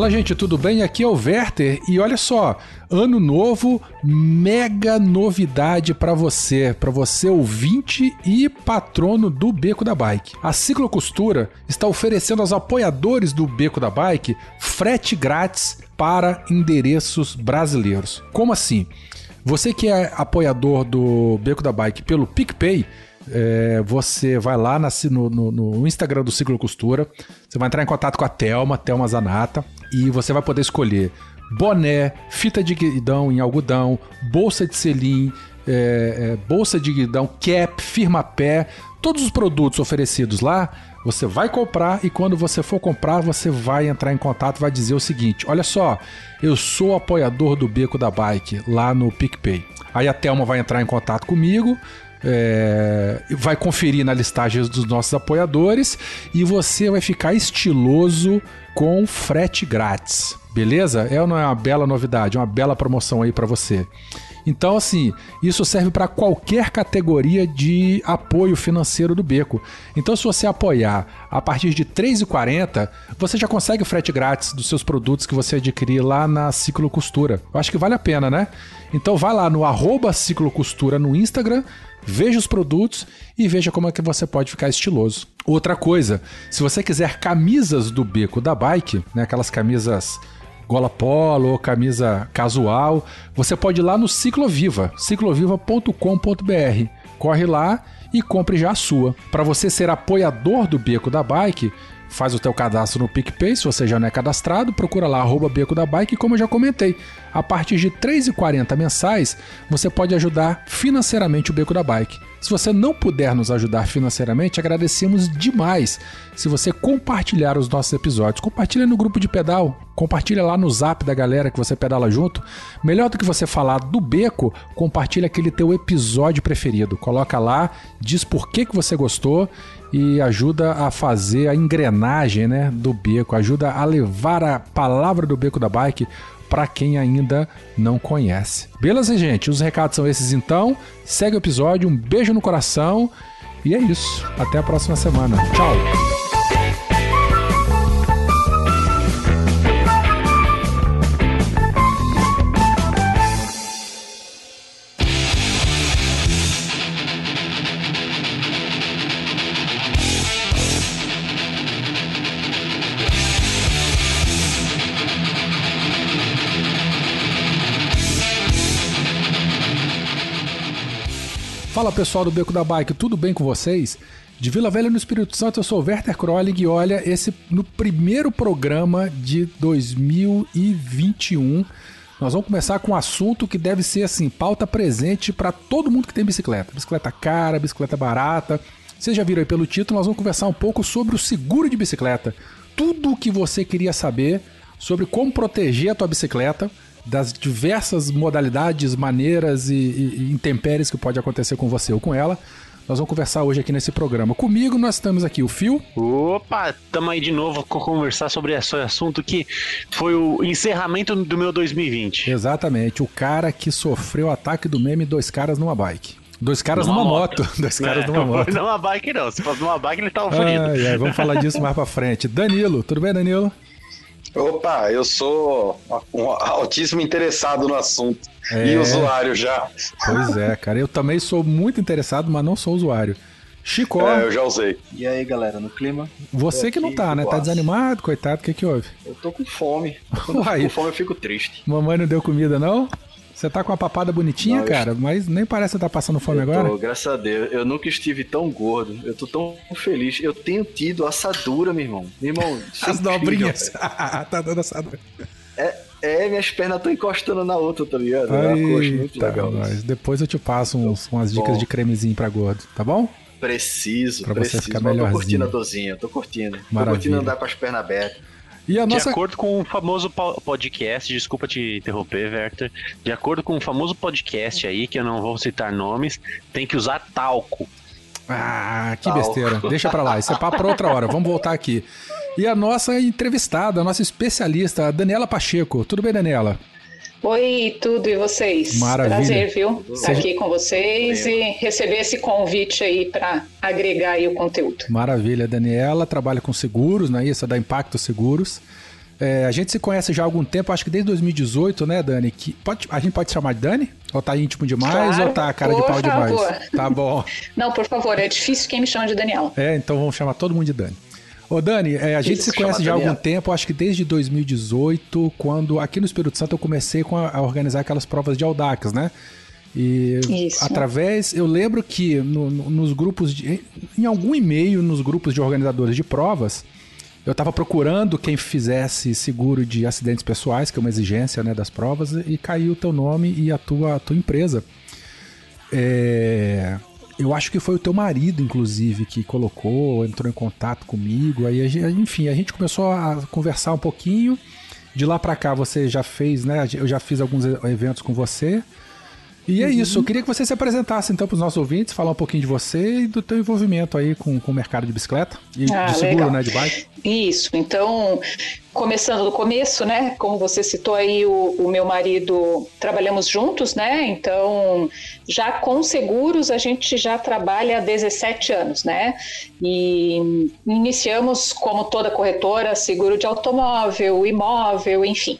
Fala gente, tudo bem? Aqui é o Werther e olha só, ano novo, mega novidade para você, para você ouvinte e patrono do Beco da Bike. A Ciclocostura está oferecendo aos apoiadores do Beco da Bike frete grátis para endereços brasileiros. Como assim? Você que é apoiador do Beco da Bike pelo PicPay, é, você vai lá na, no, no, no, Instagram do Ciclo Costura, você vai entrar em contato com a Thelma, Thelma Zanata, e você vai poder escolher boné, fita de guidão em algodão, bolsa de selim, é, é, bolsa de guidão, cap, firma pé, todos os produtos oferecidos lá, você vai comprar e quando você for comprar, você vai entrar em contato, vai dizer o seguinte: olha só, eu sou apoiador do Beco da Bike lá no PicPay. Aí a Thelma vai entrar em contato comigo, é, vai conferir na listagem dos nossos apoiadores e você vai ficar estiloso com frete grátis. Beleza? É ou não é uma bela novidade, uma bela promoção aí para você? Então, assim, isso serve para qualquer categoria de apoio financeiro do Beco. Então, se você apoiar a partir de R$ 3,40, você já consegue frete grátis dos seus produtos que você adquirir lá na Ciclo Costura. Eu acho que vale a pena, né? Então, vai lá no arroba Ciclo Costura no Instagram, veja os produtos e veja como é que você pode ficar estiloso. Outra coisa, se você quiser camisas do Beco da Bike, né, aquelas camisas gola polo ou camisa casual, você pode ir lá no Cicloviva, cicloviva.com.br. Corre lá e compre já a sua. Para você ser apoiador do Beco da Bike, faz o teu cadastro no PicPay, se você já não é cadastrado, procura lá arroba Beco da Bike, como eu já comentei. A partir de R$ 3,40 mensais, você pode ajudar financeiramente o Beco da Bike. Se você não puder nos ajudar financeiramente, agradecemos demais se você compartilhar os nossos episódios. Compartilha no grupo de pedal, compartilha lá no zap da galera que você pedala junto. Melhor do que você falar do beco, compartilha aquele teu episódio preferido. Coloca lá, diz por que, que você gostou e ajuda a fazer a engrenagem né, do beco, ajuda a levar a palavra do beco da bike para quem ainda não conhece. Beleza, gente? Os recados são esses então. Segue o episódio, um beijo no coração e é isso. Até a próxima semana. Tchau! Fala pessoal do Beco da Bike, tudo bem com vocês? De Vila Velha no Espírito Santo, eu sou o Werther Kroling e olha, esse no primeiro programa de 2021, nós vamos começar com um assunto que deve ser assim, pauta presente para todo mundo que tem bicicleta. Bicicleta cara, bicicleta barata. Vocês já viram aí pelo título, nós vamos conversar um pouco sobre o seguro de bicicleta. Tudo o que você queria saber sobre como proteger a tua bicicleta das diversas modalidades, maneiras e, e, intempéries que pode acontecer com você ou com ela. Nós vamos conversar hoje aqui nesse programa. Comigo nós estamos aqui o Fio. Opa, estamos aí de novo com conversar sobre esse assunto que foi o encerramento do meu 2020. Exatamente, o cara que sofreu ataque do meme dois caras numa bike. Dois caras numa, numa moto. moto. Dois caras é, numa moto. Numa bike não, se fosse numa bike ele tava. Ah, vamos falar disso mais pra frente. Danilo, tudo bem, Danilo? Opa, eu sou um altíssimo interessado no assunto. É... E usuário já. Pois é, cara. Eu também sou muito interessado, mas não sou usuário. Chico. É, eu já usei. E aí, galera, no clima? Você que não tá, né? Tá desanimado, coitado, o que que houve? Eu tô com fome. Quando Uai, com fome eu fico triste. Mamãe não deu comida, não? Você tá com uma papada bonitinha, não, cara, mas nem parece estar tá passando fome agora. Tô, graças a Deus. Eu nunca estive tão gordo. Eu tô tão feliz. Eu tenho tido assadura, meu irmão. Meu irmão. As dobrinhas. tá dando assadura. É, é, minhas pernas estão encostando na outra, tá ligado? É uma coxa muito legal. Mas depois eu te passo uns, umas dicas bom. de cremezinho pra gordo, tá bom? Preciso, pra preciso. Você ficar melhor. Tô curtindo a dozinha, tô curtindo. Maravilha. Tô curtindo andar com as pernas abertas. E a nossa... De acordo com o famoso podcast, desculpa te interromper, Werther. De acordo com o famoso podcast aí, que eu não vou citar nomes, tem que usar talco. Ah, que talco. besteira. Deixa pra lá, isso é papo pra outra hora. Vamos voltar aqui. E a nossa entrevistada, a nossa especialista, a Daniela Pacheco. Tudo bem, Daniela? Oi, tudo e vocês? Maravilha. Prazer, viu? Estar aqui com vocês e receber esse convite aí para agregar aí o conteúdo. Maravilha, Daniela trabalha com seguros, né? Isso é da Impacto Seguros. É, a gente se conhece já há algum tempo, acho que desde 2018, né, Dani? Que pode, a gente pode chamar de Dani? Ou tá íntimo demais claro, ou tá cara de pau favor. demais? Tá bom. Não, por favor, é difícil quem me chama de Daniela. É, então vamos chamar todo mundo de Dani. Ô Dani, é, a gente se conhece já há algum tempo, acho que desde 2018, quando aqui no Espírito Santo eu comecei a, a organizar aquelas provas de Audax, né? E Isso. através, eu lembro que no, no, nos grupos, de, em algum e-mail nos grupos de organizadores de provas, eu estava procurando quem fizesse seguro de acidentes pessoais, que é uma exigência né, das provas, e caiu o teu nome e a tua, a tua empresa. É, eu acho que foi o teu marido, inclusive, que colocou, entrou em contato comigo. Aí, enfim, a gente começou a conversar um pouquinho. De lá para cá você já fez, né? Eu já fiz alguns eventos com você. E é uhum. isso, eu queria que você se apresentasse então para os nossos ouvintes, falar um pouquinho de você e do teu envolvimento aí com, com o mercado de bicicleta e ah, de seguro, legal. né, de bike. Isso, então começando do começo, né? Como você citou aí, o, o, meu marido trabalhamos juntos, né? Então, já com seguros a gente já trabalha há 17 anos, né? E iniciamos, como toda corretora, seguro de automóvel, imóvel, enfim.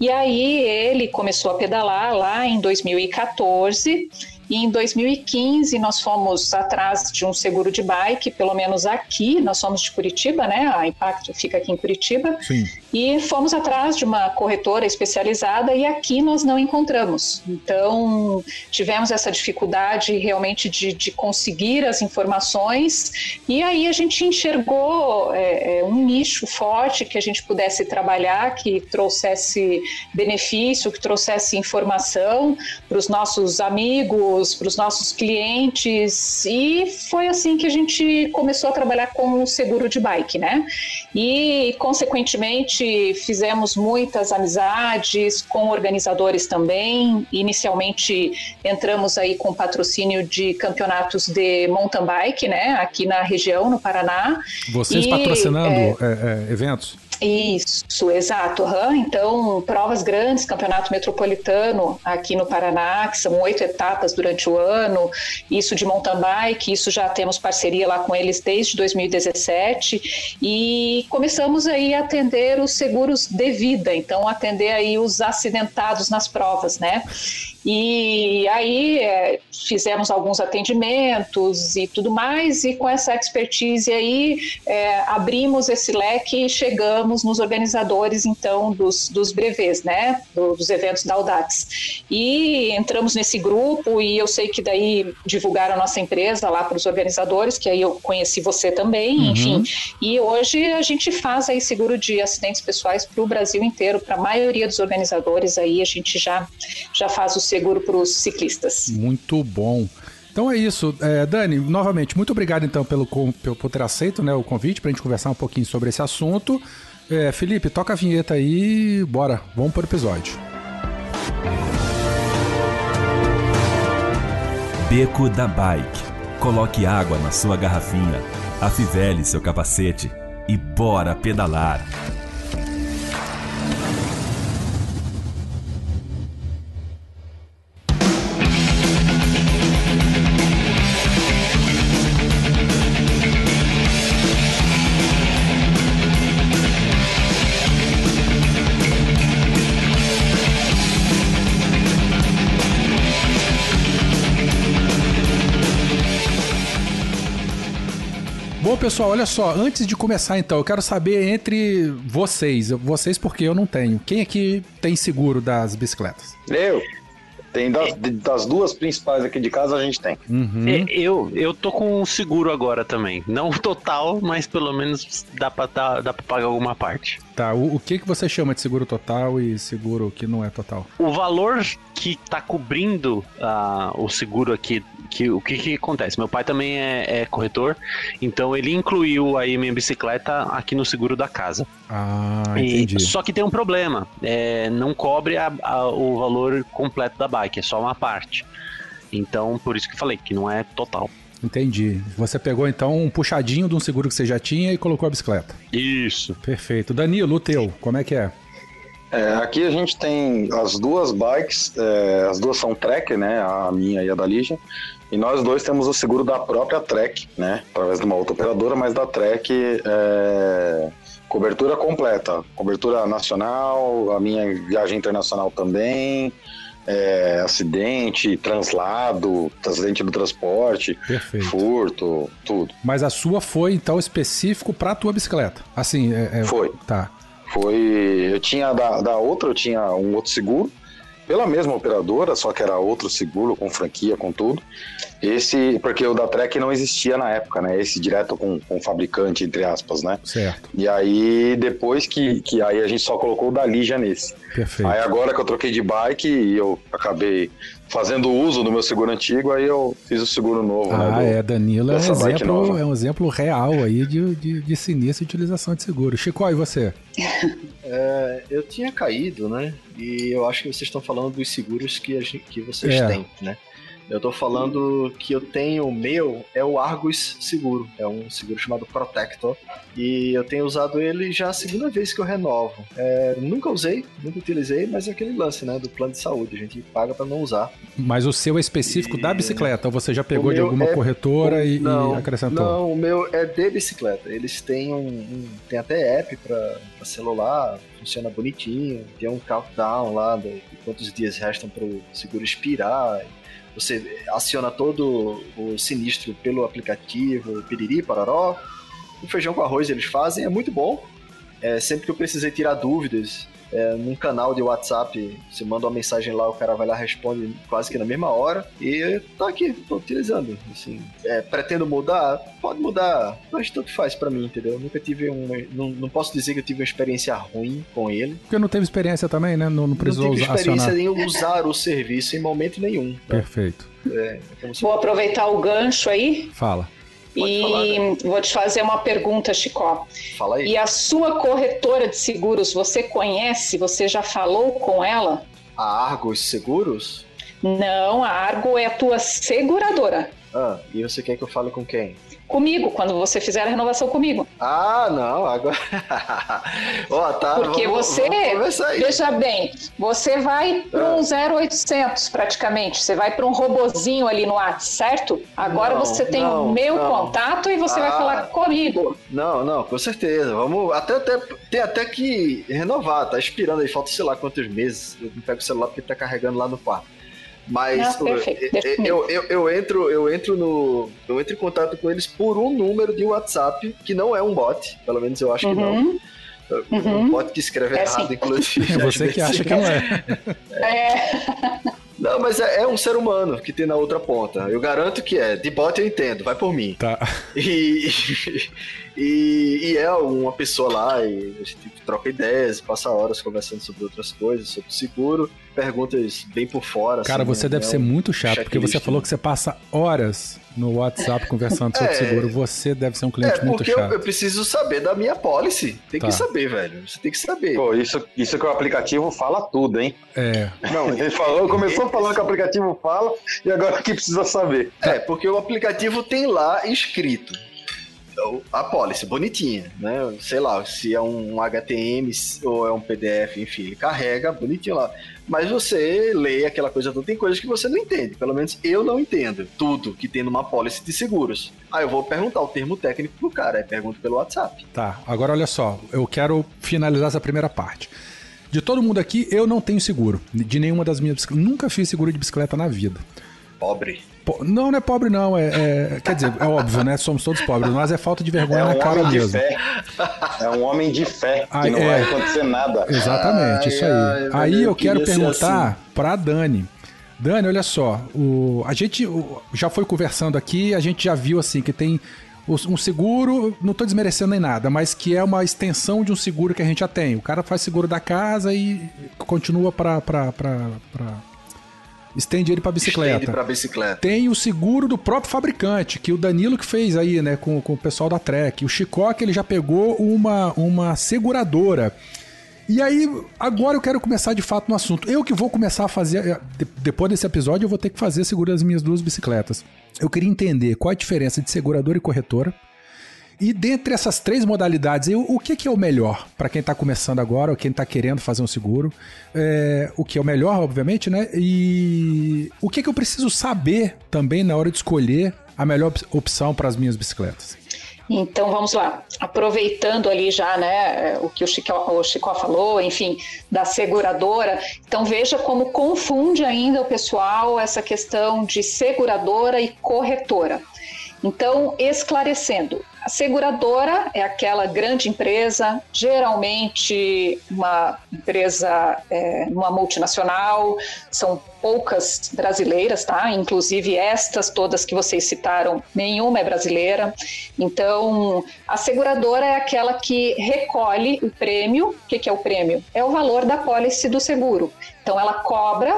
E aí ele começou a pedalar lá em 2014 e em 2015 nós fomos atrás de um seguro de bike, pelo menos aqui, nós somos de Curitiba, né? A Impact fica aqui em Curitiba. Sim. E fomos atrás de uma corretora especializada e aqui nós não encontramos. Então tivemos essa dificuldade realmente de, de conseguir as informações e aí a gente enxergou é, é um nicho forte que a gente pudesse trabalhar, que trouxesse benefício, que trouxesse informação para os nossos amigos para os nossos clientes e foi assim que a gente começou a trabalhar com o seguro de bike, né? E consequentemente fizemos muitas amizades com organizadores também. Inicialmente entramos aí com patrocínio de campeonatos de mountain bike, né? Aqui na região, no Paraná. Vocês e, patrocinando é, é, é eventos? Isso, exato. Uhum. Então, provas grandes, campeonato metropolitano aqui no Paraná, que são oito etapas durante o ano, isso de mountain bike, isso já temos parceria lá com eles desde 2017 e começamos aí a atender os seguros de vida, então atender aí os acidentados nas provas, né? E aí é, fizemos alguns atendimentos e tudo mais, e com essa expertise aí é, abrimos esse leque e chegamos nos organizadores então dos, dos brevês, né, dos eventos da Audax. E entramos nesse grupo e eu sei que daí divulgaram a nossa empresa lá para os organizadores, que aí eu conheci você também, uhum. enfim. E hoje a gente faz aí seguro de acidentes pessoais para o Brasil inteiro, para a maioria dos organizadores aí a gente já, já faz o seguro para os ciclistas. Muito bom. Então é isso. É, Dani, novamente, muito obrigado então pelo, pelo por ter aceito né, o convite para a gente conversar um pouquinho sobre esse assunto. É, Felipe, toca a vinheta aí bora, vamos para o episódio. Beco da Bike. Coloque água na sua garrafinha, afivele seu capacete e bora pedalar. Pessoal, olha só, antes de começar então, eu quero saber entre vocês, vocês porque eu não tenho, quem aqui tem seguro das bicicletas? Eu. Tem das, das, duas principais aqui de casa a gente tem. Uhum. É, eu, eu tô com um seguro agora também. Não total, mas pelo menos dá pra, dá, dá pra pagar alguma parte. Tá, o, o que, que você chama de seguro total e seguro que não é total? O valor que tá cobrindo uh, o seguro aqui que o que, que acontece? Meu pai também é, é corretor, então ele incluiu aí minha bicicleta aqui no seguro da casa. Ah, E- entendi. só que tem um problema, é, não cobre a- a- o valor completo da bike, é só uma parte. Então, por isso que eu falei que não é total. Entendi. Você pegou então um puxadinho de um seguro que você já tinha e colocou a bicicleta. Isso. Perfeito. Danilo, o teu, como é que é? É, aqui a gente tem as duas bikes, é, as duas são Trek, né? A minha e a da Lígia. E nós dois temos o seguro da própria Trek, né? Através de uma outra operadora, mas da Trek é, cobertura completa. Cobertura nacional, a minha viagem internacional também. é, acidente, translado, acidente do transporte, Perfeito. furto, tudo. Mas a sua foi então específico pra tua bicicleta. Assim, é, é- Foi. Tá. Foi. Eu tinha da, da outra, eu tinha um outro seguro, pela mesma operadora, só que era outro seguro, com franquia, com tudo. Esse, porque o da Trek não existia na época, né? Esse direto com, com o fabricante, entre aspas, né? Certo. E aí, depois que, que aí a gente só colocou o da Lígia nesse. Perfeito. Aí agora que eu troquei de bike e eu acabei fazendo uso do meu seguro antigo, aí eu fiz o seguro novo, né? Ah, do- é, Danilo é um, exemplo, é um exemplo real aí de, de, de sinistro e utilização de seguro. Chico, e você? É, eu tinha caído, né? E eu acho que vocês estão falando dos seguros que, a gente- que vocês É. têm, né? Eu tô falando que eu tenho o meu, é o Argus Seguro. É um seguro chamado Protector. E eu tenho usado ele já a segunda vez que eu renovo. É, nunca usei, nunca utilizei, mas é aquele lance, né? Do plano de saúde. A gente paga pra não usar. Mas o seu é específico da E- bicicleta, ou você já pegou de alguma é- corretora e, e não, acrescentou? Não, o meu é de bicicleta. Eles têm um, um- tem até app pra, pra celular, funciona bonitinho. Tem um countdown lá de quantos dias restam para o seguro expirar. Você aciona todo o sinistro pelo aplicativo, piriri, pararó. O feijão com arroz eles fazem, é muito bom. É, sempre que eu precisei tirar dúvidas, é, num canal de WhatsApp, você manda uma mensagem lá, o cara vai lá responde quase que na mesma hora. E tá aqui, tô utilizando. Assim, é, pretendo mudar? Pode mudar, mas tanto faz pra mim, entendeu? Eu nunca tive uma. Não, não posso dizer que eu tive uma experiência ruim com ele. Porque não teve experiência também, né? Não, não precisou não tive usar, experiência acionar. em usar o serviço em momento nenhum. né? Perfeito. É, como se- Vou aproveitar o gancho aí Fala. Pode e falar, né? vou te fazer uma pergunta, Chicó. Fala aí. E a sua corretora de seguros, você conhece? Você já falou com ela? A Argos Seguros? Não, a Argo é a tua seguradora. Ah, e você quer que eu fale com quem? Comigo, quando você fizer a renovação comigo. Ah, não, agora. Ó, tá. Porque vamos- você, vamos veja bem, você vai para Ah. um 0800 praticamente, você vai para um robozinho ali no WhatsApp, certo? Agora Não, você tem não, o meu não. contato e você vai Ah. falar comigo. Não, não, com certeza. Vamos. Até, até, tem até que renovar, tá expirando aí, falta sei lá quantos meses. Eu não pego o celular porque tá carregando lá no quarto. Mas Ah, perfeito, eu, eu, eu, eu entro, eu entro no. Eu entro em contato com eles por um número de WhatsApp, que não é um bot, pelo menos eu acho que não. Uhum. Um Uhum. bot que escreve É errado, sim. inclusive. É você que acha que não é. É, Não, mas é, é um ser humano que tem na outra ponta. Eu garanto que é. De bot eu entendo, vai por mim. Tá. E, e, e é uma pessoa lá e a gente troca ideias, passa horas conversando sobre outras coisas, sobre seguro, perguntas bem por fora. Cara, assim, você né? deve É ser um muito chato, porque você checklist, falou né? que você passa horas no WhatsApp conversando sobre É. seguro. Você deve ser um cliente É, muito porque eu, chato. eu preciso saber da minha policy. Tem Tá. que saber, velho. Você tem que saber. Pô, isso, isso que o aplicativo fala tudo, hein? É. Não, Ele falou, começou falando que o aplicativo fala e agora que precisa saber. É, porque o aplicativo tem lá escrito o- a policy, bonitinha, né? Sei lá, se é um HTML ou é um PDF, enfim, ele carrega bonitinho lá. Mas você lê aquela coisa toda, tem coisas que você não entende. Pelo menos eu não entendo tudo que tem numa policy de seguros. Aí eu vou perguntar o termo técnico pro cara, aí pergunto pelo WhatsApp. Tá, agora olha só, eu quero finalizar essa primeira parte. De todo mundo aqui, eu não tenho seguro. De nenhuma das minhas bicicletas. Nunca fiz seguro de bicicleta na vida. Pobre. Não, não é pobre, não. É, é- quer dizer, é óbvio, né? Somos todos pobres, mas é falta de vergonha É na um cara homem de mesmo. fé. É um homem de fé, que Ah, não é. vai acontecer nada. Exatamente, Ai, isso aí. ai, aí eu eu quero perguntar pra Dani. Dani, olha só, o, a gente o- já foi conversando aqui, a gente já viu assim que tem um seguro, não tô desmerecendo nem nada, mas que é uma extensão de um seguro que a gente já tem. O cara faz seguro da casa e continua pra estende ele para bicicleta. Estende para bicicleta. Tem o seguro do próprio fabricante, que o Danilo que fez aí, né, com, com o pessoal da Trek. O Chicó que ele já pegou uma, uma seguradora. E aí, agora eu quero começar de fato no assunto. Eu que vou começar a fazer, eh, depois desse episódio, eu vou ter que fazer seguro das minhas duas bicicletas. Eu queria entender qual a diferença de seguradora e corretora. E dentre essas três modalidades, o que, é o melhor para quem está começando agora ou quem está querendo fazer um seguro? É, o que é o melhor, obviamente, né? E o que, que eu preciso saber também na hora de escolher a melhor opção para as minhas bicicletas? Então vamos lá, aproveitando ali já né, o que o Chico, o Chico falou, enfim, da seguradora. Então veja como confunde ainda o pessoal essa questão de seguradora e corretora. Então, esclarecendo, a seguradora é aquela grande empresa, geralmente uma empresa, é, uma multinacional, são poucas brasileiras, tá? Inclusive estas todas que vocês citaram, nenhuma é brasileira. Então, a seguradora é aquela que recolhe o prêmio. O que, é o prêmio? É o valor da pólice do seguro. Então, ela cobra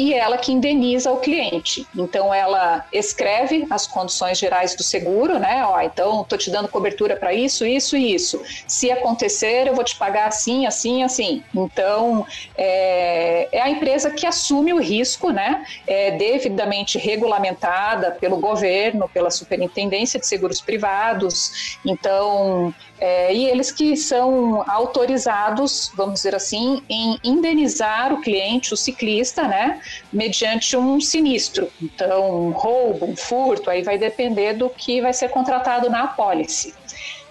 e ela que indeniza o cliente. Então ela escreve as condições gerais do seguro, né? Ó, então estou te dando cobertura para isso, isso e isso. Se acontecer, eu vou te pagar assim, assim, assim. Então é, é a empresa que assume o risco, né? É devidamente regulamentada pelo governo, pela Superintendência de Seguros Privados. Então é, e eles que são autorizados, vamos dizer assim, em indenizar o cliente, o ciclista, né, mediante um sinistro. Então, um roubo, um furto, aí vai depender do que vai ser contratado na apólice.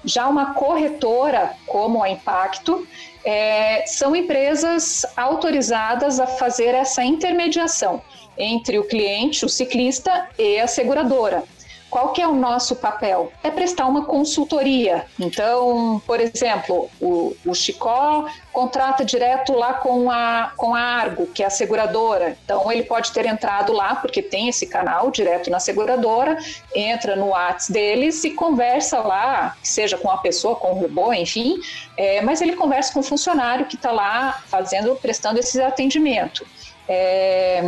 Já uma corretora, como a Impacto, é, são empresas autorizadas a fazer essa intermediação entre o cliente, o ciclista e a seguradora. Qual que é o nosso papel? É prestar uma consultoria. Então, por exemplo, o, o Chicó contrata direto lá com a, com a Argo, que é a seguradora. Então, ele pode ter entrado lá, porque tem esse canal direto na seguradora, entra no WhatsApp deles e conversa lá, seja com a pessoa, com o robô, enfim, é, mas ele conversa com o funcionário que está lá fazendo, prestando esse atendimento. É,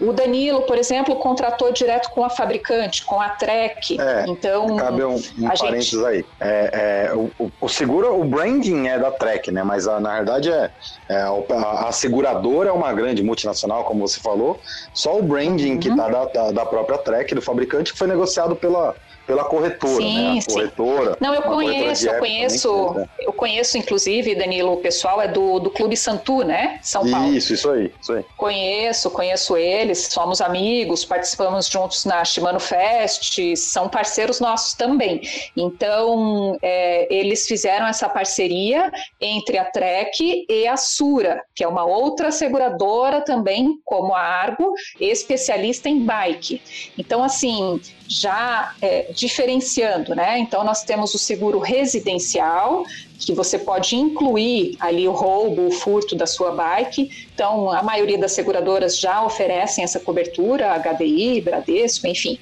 o Danilo, por exemplo, contratou direto com a fabricante, com a Trek. É, então, cabe um, um parênteses gente... aí. É, é, o, o, seguro, o branding é da Trek, né? Mas a, na verdade é, é a, a, seguradora é uma grande multinacional, como você falou. Só o branding uhum. que está da, da, da própria Trek, do fabricante, que foi negociado pela pela corretora, sim, né? A corretora. Não, eu conheço, eu conheço, também, né? eu conheço, inclusive, Danilo, o pessoal é do, do Clube Santu, né? São Paulo. Isso, isso aí, isso aí. Conheço, conheço eles, somos amigos, participamos juntos na Shimano Fest, são parceiros nossos também. Então, é, eles fizeram essa parceria entre a Trek e a Sura, que é uma outra seguradora também, como a Argo, especialista em bike. Então, assim, já é, diferenciando, né? Então, nós temos o seguro residencial, que você pode incluir ali o roubo, o furto da sua bike. Então, a maioria das seguradoras já oferecem essa cobertura, HDI, Bradesco, enfim.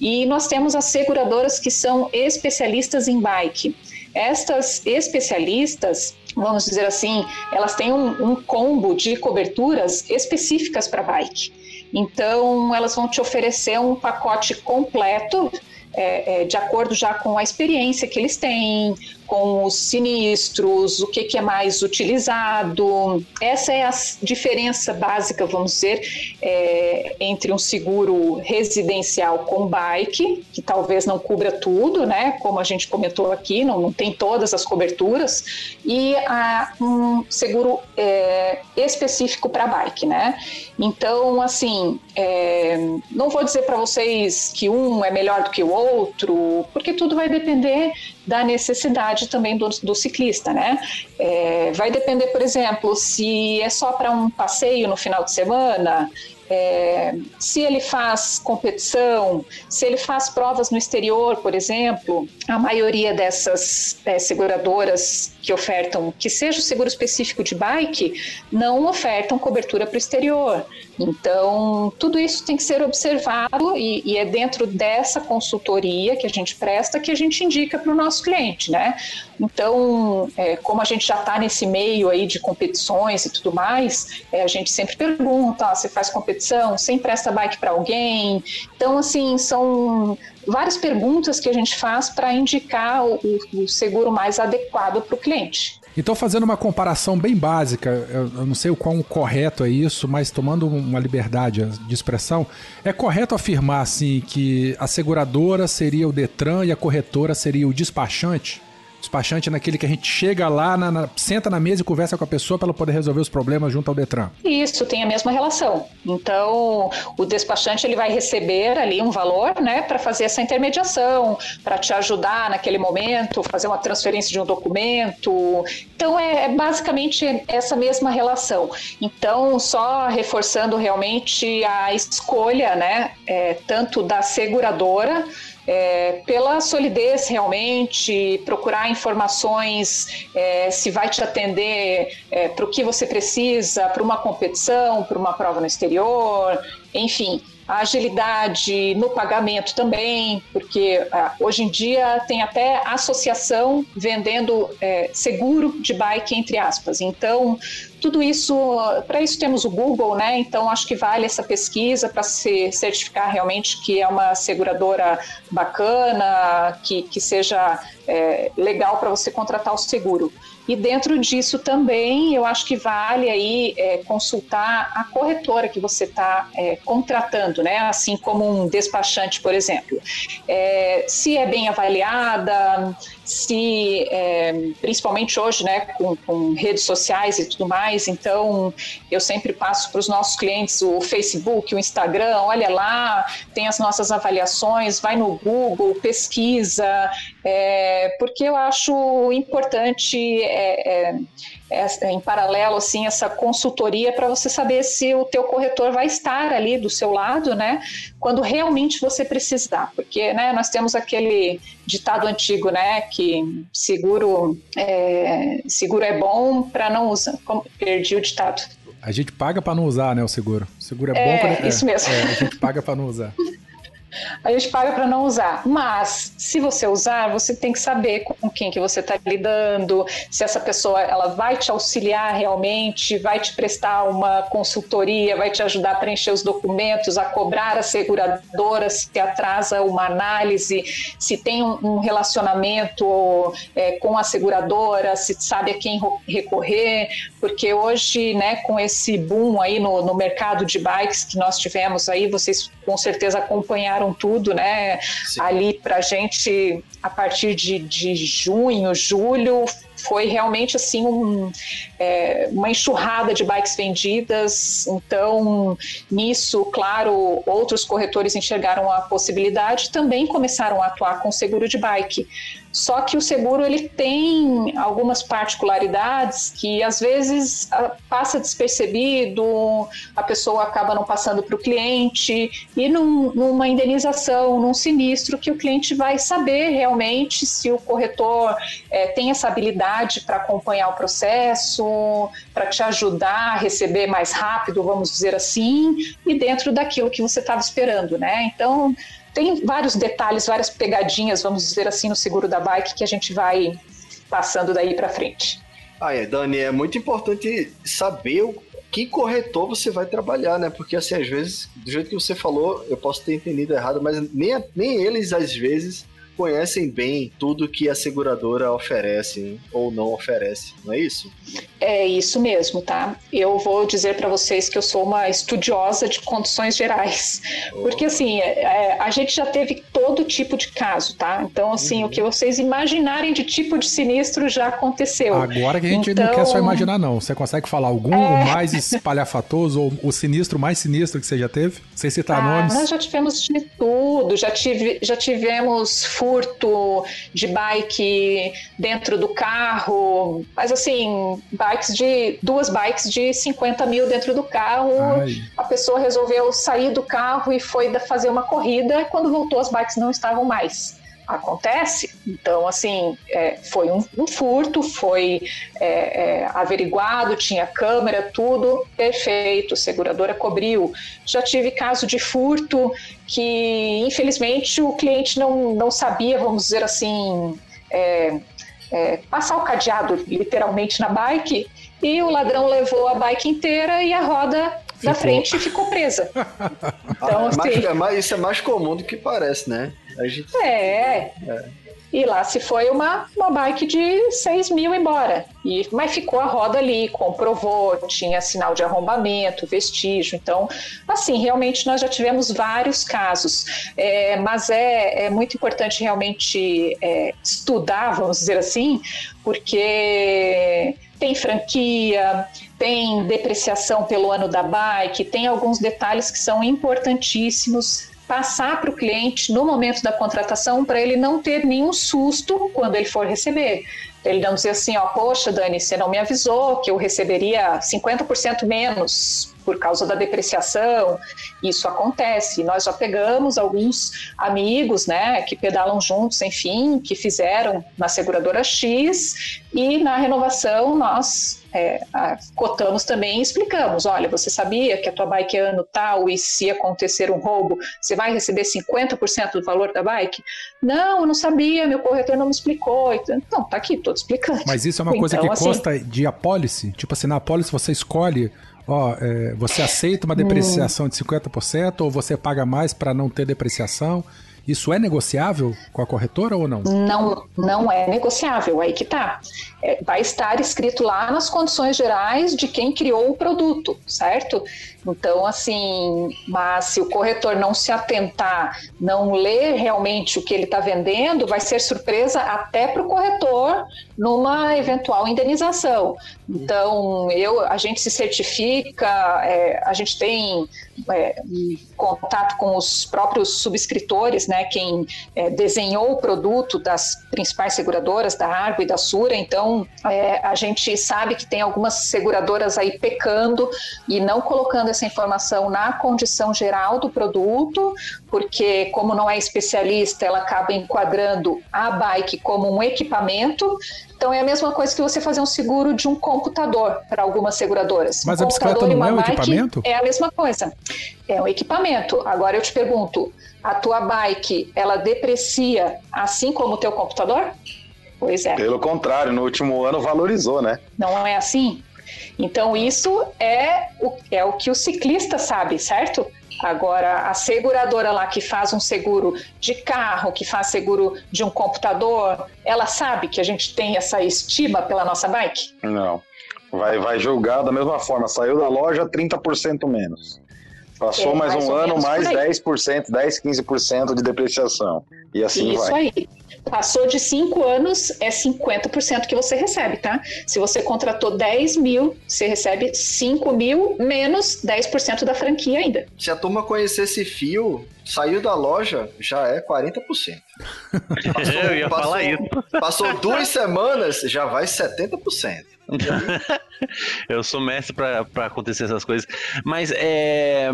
E nós temos as seguradoras que são especialistas em bike. Estas especialistas, vamos dizer assim, elas têm um, um combo de coberturas específicas para bike. Então, elas vão te oferecer um pacote completo é, é, de acordo já com a experiência que eles têm, com os sinistros, o que, que, é mais utilizado. Essa é a diferença básica, vamos dizer, é, entre um seguro residencial com bike, que talvez não cubra tudo, né? Como a gente comentou aqui, não, não tem todas as coberturas, e a, um seguro é, específico para bike, né? Então, assim, é, não vou dizer para vocês que um é melhor do que o outro, porque tudo vai depender da necessidade também do, do ciclista, né? É, vai depender, por exemplo, se é só para um passeio no final de semana, é, se ele faz competição, se ele faz provas no exterior, por exemplo, a maioria dessas é, seguradoras que ofertam, que seja o seguro específico de bike, não ofertam cobertura para o exterior. Então, tudo isso tem que ser observado e, e, é dentro dessa consultoria que a gente presta que a gente indica para o nosso cliente, né? Então, é, como a gente já está nesse meio aí de competições e tudo mais, é, a gente sempre pergunta, ah, você faz competição? Você empresta bike para alguém? Então, assim, são várias perguntas que a gente faz para indicar o, o seguro mais adequado para o cliente. Então, fazendo uma comparação bem básica, eu, não sei o quão correto é isso, mas tomando uma liberdade de expressão, é correto afirmar assim que a seguradora seria o Detran e a corretora seria o despachante? Despachante é naquele que a gente chega lá, na, na, senta na mesa e conversa com a pessoa para ela poder resolver os problemas junto ao Detran. Isso, tem a mesma relação. Então, o despachante ele vai receber ali um valor, né, para fazer essa intermediação, para te ajudar naquele momento, fazer uma transferência de um documento. Então, é, é basicamente essa mesma relação. Então, só reforçando realmente a escolha, né, é, tanto da seguradora é, pela solidez realmente, procurar informações é, se vai te atender é, para o que você precisa, para uma competição, para uma prova no exterior, enfim a agilidade no pagamento também, porque ah, hoje em dia tem até associação vendendo é, seguro de bike, entre aspas. Então, tudo isso, para isso temos o Google, né? Então, acho que vale essa pesquisa para se certificar realmente que é uma seguradora bacana, que, que seja é, legal para você contratar o seguro. E dentro disso também eu acho que vale aí é, consultar a corretora que você está é, contratando, né? Assim como um despachante, por exemplo. É, se é bem avaliada, se é, principalmente hoje, né, com, com, redes sociais e tudo mais, então eu sempre passo para os nossos clientes o Facebook, o Instagram, olha lá, tem as nossas avaliações, vai no Google, pesquisa, é, porque eu acho importante é, é é, em paralelo assim essa consultoria para você saber se o teu corretor vai estar ali do seu lado, né, quando realmente você precisar, porque né, nós temos aquele ditado antigo, né, que seguro é, seguro é bom para não usar. Como, perdi o ditado. A gente paga para não usar, né, o seguro. O seguro é, é bom para isso mesmo. É, a gente paga para não usar. a gente paga para não usar. Mas se você usar, você tem que saber com quem que você está lidando, se essa pessoa ela vai te auxiliar realmente, vai te prestar uma consultoria, vai te ajudar a preencher os documentos, a cobrar a seguradora se atrasa uma análise, se tem um, relacionamento é, com a seguradora, se sabe a quem recorrer, porque hoje, né, com esse boom aí no, no mercado de bikes que nós tivemos aí, vocês com certeza acompanharam tudo, né? Sim. Ali para gente, a partir de, de junho, julho, foi realmente assim um, é, uma enxurrada de bikes vendidas. Então, nisso, claro, outros corretores enxergaram a possibilidade, também começaram a atuar com seguro de bike. Só que o seguro ele tem algumas particularidades que às vezes passa despercebido, a pessoa acaba não passando para o cliente e num, numa indenização, num sinistro que o cliente vai saber realmente se o corretor é, tem essa habilidade para acompanhar o processo, para te ajudar a receber mais rápido, vamos dizer assim, e dentro daquilo que você estava esperando, né? Então tem vários detalhes, várias pegadinhas, vamos dizer assim, no seguro da bike que a gente vai passando daí para frente. Ah, é, Dani, é muito importante saber o que corretor você vai trabalhar, né? Porque assim, às vezes, do jeito que você falou, eu posso ter entendido errado, mas nem, nem eles às vezes conhecem bem tudo que a seguradora oferece ou não oferece, não é isso? É isso mesmo, tá? Eu vou dizer para vocês que eu sou uma estudiosa de condições gerais, oh. porque assim é, é, a gente já teve todo tipo de caso, tá? Então assim uhum. o que vocês imaginarem de tipo de sinistro já aconteceu. Agora que a gente então... não quer só então, imaginar não, você consegue falar algum é... o mais espalhafatoso ou o sinistro mais sinistro que você já teve? Sem citar ah, nomes? Nós já tivemos de tudo, já tive, já tivemos furto de bike dentro do carro, mas assim, bikes de. duas bikes de 50 mil dentro do carro. Ai. A pessoa resolveu sair do carro e foi fazer uma corrida, quando voltou, as bikes não estavam mais acontece. Então, assim, é, foi um, um, furto, foi é, é, averiguado, tinha câmera, tudo perfeito, seguradora cobriu. Já tive caso de furto que, infelizmente, o cliente não, não sabia, vamos dizer assim, é, é, passar o cadeado literalmente na bike e o ladrão levou a bike inteira e a roda da frente ficou presa. Então, assim, é mais, isso é mais comum do que parece, né? A gente... É. é. E lá se foi uma, uma bike de 6 mil embora. E, mas ficou a roda ali, comprovou, tinha sinal de arrombamento, vestígio. Então, assim, realmente nós já tivemos vários casos. É, mas é, é muito importante realmente é, estudar, vamos dizer assim, porque tem franquia, tem depreciação pelo ano da bike, tem alguns detalhes que são importantíssimos passar para o cliente no momento da contratação para ele não ter nenhum susto quando ele for receber. Ele não dizer assim, ó, poxa, Dani, você não me avisou que eu receberia 50% menos por causa da depreciação. Isso acontece. Nós já pegamos alguns amigos, né, que pedalam juntos, enfim, que fizeram na seguradora X e na renovação nós é, cotamos também e explicamos: olha, você sabia que a tua bike é ano tal e se acontecer um roubo, você vai receber 50% do valor da bike? Não, eu não sabia, meu corretor não me explicou. Então, tá aqui, tô te explicando. Mas isso é uma coisa então, que assim, consta de apólice? Tipo assim, na apólice você escolhe ó, é, você aceita uma depreciação de 50% ou você paga mais para não ter depreciação? Isso é negociável com a corretora ou não? Não, não é negociável, aí que tá. É, vai estar escrito lá nas condições gerais de quem criou o produto, certo? Então, assim, mas se o corretor não se atentar, não ler realmente o que ele está vendendo, vai ser surpresa até para o corretor numa eventual indenização. Então, eu, a gente se certifica, é, a gente tem é, contato com os próprios subscritores, né, quem é, desenhou o produto das principais seguradoras, da Argo e da Sura. Então, é, a gente sabe que tem algumas seguradoras aí pecando e não colocando essa informação na condição geral do produto, porque, como não é especialista, ela acaba enquadrando a bike como um equipamento. Então é a mesma coisa que você fazer um seguro de um computador para algumas seguradoras. Mas um a bicicleta não é um equipamento? É a mesma coisa. É um equipamento. Agora eu te pergunto, a tua bike, ela deprecia assim como o teu computador? Pois é. Pelo contrário, no último ano valorizou, né? Não é assim? Então, isso é o, é o que o ciclista sabe, certo? Agora, a seguradora lá que faz um seguro de carro, que faz seguro de um computador, ela sabe que a gente tem essa estima pela nossa bike? Não. Vai, vai julgar da mesma forma. Saiu da loja 30% menos. Passou é, mais, mais um ano, mais 10%, 10, 15% de depreciação. E assim Isso vai. Isso aí. Passou de 5 anos, é 50% que você recebe, tá? Se você contratou 10 mil, você recebe 5 mil menos 10% da franquia ainda. Se a turma conhecer esse fio, saiu da loja, já é 40%. Passou, Eu ia passou, falar isso. Passou duas semanas, já vai 70%. Eu sou mestre para acontecer essas coisas. Mas, é...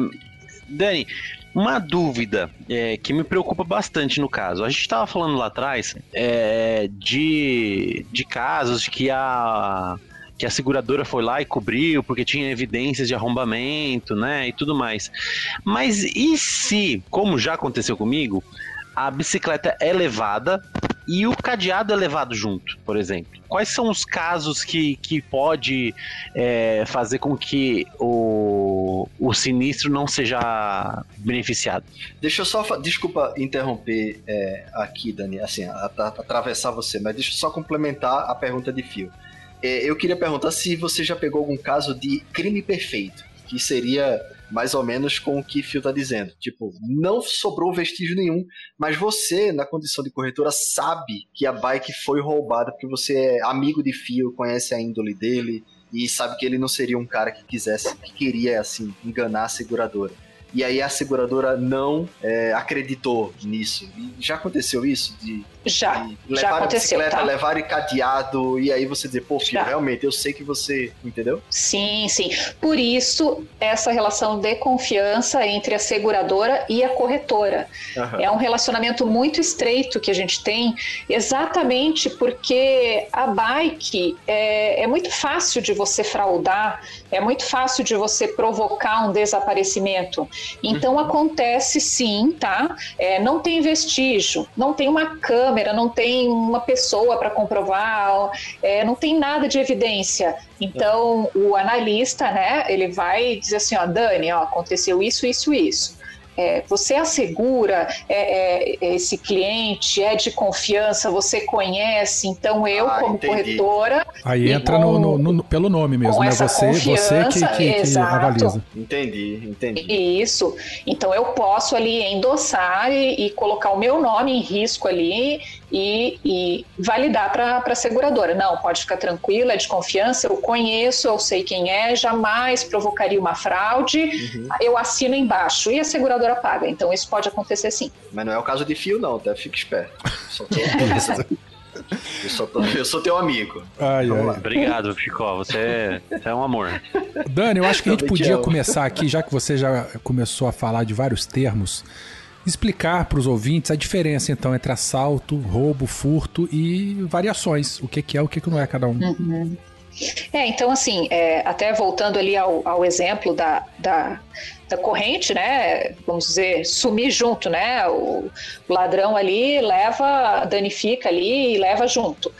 Dani, uma dúvida é, que me preocupa bastante no caso. A gente estava falando lá atrás é, de, de casos de que a, que a seguradora foi lá e cobriu porque tinha evidências de arrombamento, né, e tudo mais. Mas e se, como já aconteceu comigo, a bicicleta é levada e o cadeado é levado junto, por exemplo. Quais são os casos que, que pode é, fazer com que o, o sinistro não seja beneficiado? Deixa eu só, desculpa interromper é, aqui, Dani, assim, atravessar você, mas deixa eu só complementar a pergunta de Fio. É, eu queria perguntar se você já pegou algum caso de crime perfeito, que seria mais ou menos com o que Phil tá dizendo. Tipo, não sobrou vestígio nenhum, mas você, na condição de corretora, sabe que a bike foi roubada porque você é amigo de Phil, conhece a índole dele e sabe que ele não seria um cara que quisesse, que queria, assim, enganar a seguradora e aí a seguradora não é, acreditou nisso. E já aconteceu isso? De, já, levar já aconteceu, a bicicleta, tá? levar e cadeado, e aí você dizer, pô, filho, já. realmente, eu sei que você. Entendeu? Sim, sim. Por isso, essa relação de confiança entre a seguradora e a corretora. Uhum. É um relacionamento muito estreito que a gente tem, exatamente porque a bike é, é muito fácil de você fraudar, é muito fácil de você provocar um desaparecimento. Então acontece sim, tá? É, não tem vestígio, não tem uma câmera, não tem uma pessoa para comprovar, é, não tem nada de evidência. Então o analista, né, ele vai dizer assim, ó, Dani, ó, aconteceu isso, isso, isso é, você assegura é, é, esse cliente, é de confiança, você conhece, então eu, ah, como entendi. corretora. Aí entra com, no, no, no, pelo nome mesmo, né? Você, você que, que, que avaliza. Entendi, entendi. Isso. Então eu posso ali endossar e, e colocar o meu nome em risco ali e, e validar para a seguradora. Não, pode ficar tranquila, é de confiança, eu conheço, eu sei quem é, jamais provocaria uma fraude, uhum. eu assino embaixo e a seguradora paga. Então isso pode acontecer sim. Mas não é o caso de fio, não, tá? Fique esperto. Só tô... Eu sou, eu sou teu amigo. Ai, ai. Obrigado, Chico. Você é, você é um amor. Dani, eu acho que a gente podia começar aqui, já que você já começou a falar de vários termos, explicar para os ouvintes a diferença então entre assalto, roubo, furto e variações. O que, que é, o que, que não é cada um. Uhum. É, então assim, é, até voltando ali ao, ao exemplo da, da, da, corrente, né? Vamos dizer, sumir junto, né? O, o ladrão ali leva, danifica ali e leva junto.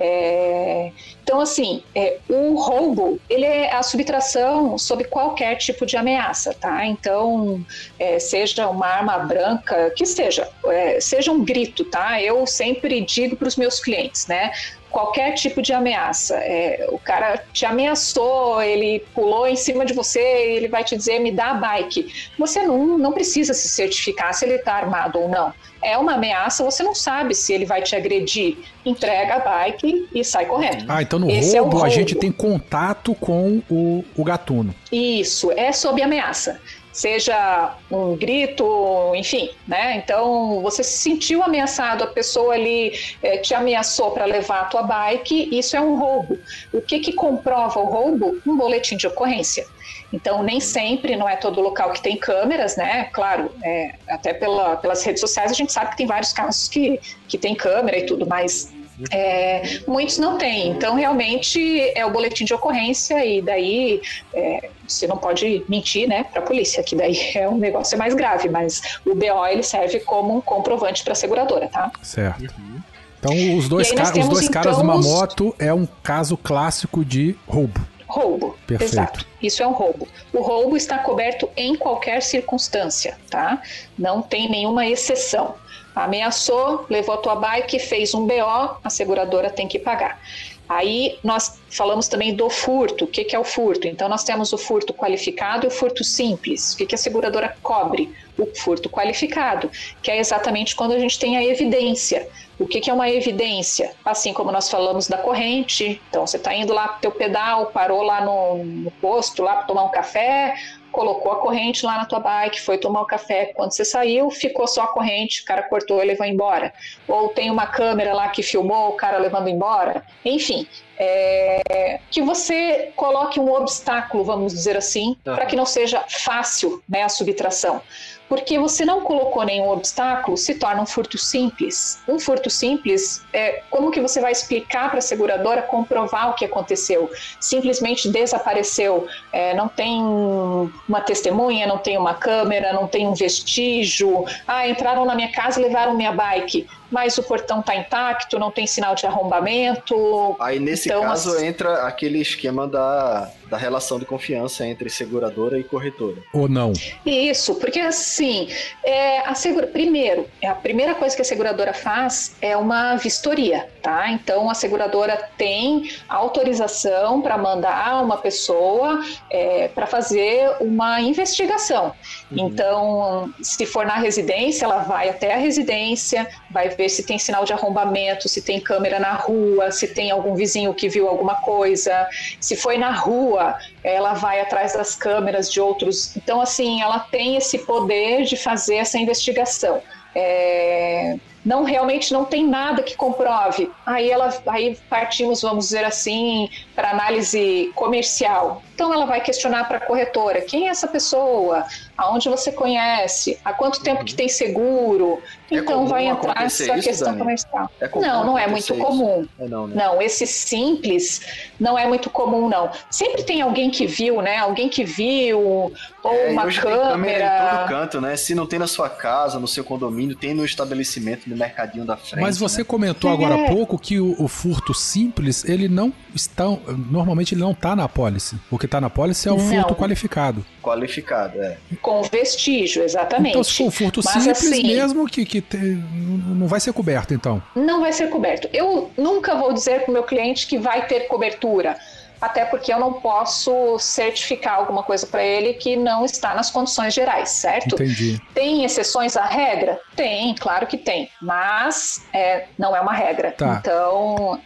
É, então, assim, é, o roubo, ele é a subtração sob qualquer tipo de ameaça, tá? Então, é, seja uma arma branca, que seja, é, seja um grito, tá? Eu sempre digo para os meus clientes, né? Qualquer tipo de ameaça. É, o cara te ameaçou, ele pulou em cima de você, ele vai te dizer me dá a bike. Você não, não precisa se certificar se ele está armado ou não é uma ameaça, você não sabe se ele vai te agredir. Entrega a bike e sai correndo. Ah, então no Esse roubo, é roubo, a gente tem contato com o, o gatuno. Isso, é sob ameaça. Seja um grito, enfim, né? Então você se sentiu ameaçado, a pessoa ali é, te ameaçou para levar a tua bike, isso é um roubo. O que, que comprova o roubo? Um boletim de ocorrência. Então, nem sempre, não é todo local que tem câmeras, né? Claro, é, até pela, pelas redes sociais a gente sabe que tem vários casos que, que tem câmera e tudo, mas é, muitos não têm. Então, realmente é o boletim de ocorrência e daí é, você não pode mentir, né, para a polícia, que daí é um negócio mais grave, mas o BO ele serve como um comprovante para a seguradora, tá? Certo. Uhum. Então, os dois, ca os dois caras então, numa moto é um caso clássico de roubo. Roubo. Perfeito. Exato. Isso é um roubo. O roubo está coberto em qualquer circunstância, tá? Não tem nenhuma exceção. Ameaçou, levou a tua bike, fez um BO, a seguradora tem que pagar. Aí nós falamos também do furto. O que, que é o furto? Então nós temos o furto qualificado e o furto simples. O que, que a seguradora cobre? O furto qualificado, que é exatamente quando a gente tem a evidência. O que, que é uma evidência? Assim como nós falamos da corrente, então você está indo lá para o teu pedal, parou lá no, no posto lá para tomar um café, colocou a corrente lá na tua bike, foi tomar o um café. Quando você saiu, ficou só a corrente, o cara cortou e levou embora. Ou tem uma câmera lá que filmou o cara levando embora. Enfim, é, que você coloque um obstáculo, vamos dizer assim, uhum. para que não seja fácil né, a subtração porque você não colocou nenhum obstáculo, se torna um furto simples. Um furto simples é como que você vai explicar para a seguradora comprovar o que aconteceu? Simplesmente desapareceu, é, não tem uma testemunha, não tem uma câmera, não tem um vestígio. Ah, entraram na minha casa e levaram minha bike mas o portão está intacto, não tem sinal de arrombamento. Aí nesse então, caso assim... entra aquele esquema da, da relação de confiança entre seguradora e corretora. Ou não? Isso, porque assim, é, a segura... primeiro, a primeira coisa que a seguradora faz é uma vistoria, tá? Então a seguradora tem autorização para mandar uma pessoa é, para fazer uma investigação. Uhum. Então, se for na residência, ela vai até a residência, vai ver se tem sinal de arrombamento, se tem câmera na rua, se tem algum vizinho que viu alguma coisa. Se foi na rua, ela vai atrás das câmeras de outros. Então, assim, ela tem esse poder de fazer essa investigação. É, não realmente não tem nada que comprove. Aí ela aí partimos, vamos dizer assim, para análise comercial. Então ela vai questionar para a corretora quem é essa pessoa, aonde você conhece, há quanto tempo que tem seguro. É então vai entrar essa isso, questão Dani? comercial. É não, não é muito isso? comum. É não, né? Não, esse simples não é muito comum, não. Sempre tem alguém que viu, né? Alguém que viu, ou É, uma tem câmera em câmera. todo canto, né? Se não tem na sua casa, no seu condomínio, tem no estabelecimento, no mercadinho da frente. Mas você né? comentou É. agora há pouco que o, o furto simples, ele não está. Normalmente ele não está na apólice. O que está na apólice é o Não. furto qualificado. Qualificado, é. Com vestígio, exatamente. Então, se for um furto Mas, simples assim, mesmo, que, que te- não vai ser coberto, então. Não vai ser coberto. Eu nunca vou dizer para o meu cliente que vai ter cobertura, até porque eu não posso certificar alguma coisa para ele que não está nas condições gerais, certo? Entendi. Tem exceções à regra? Tem, claro que tem, mas é, não é uma regra. Tá. Então,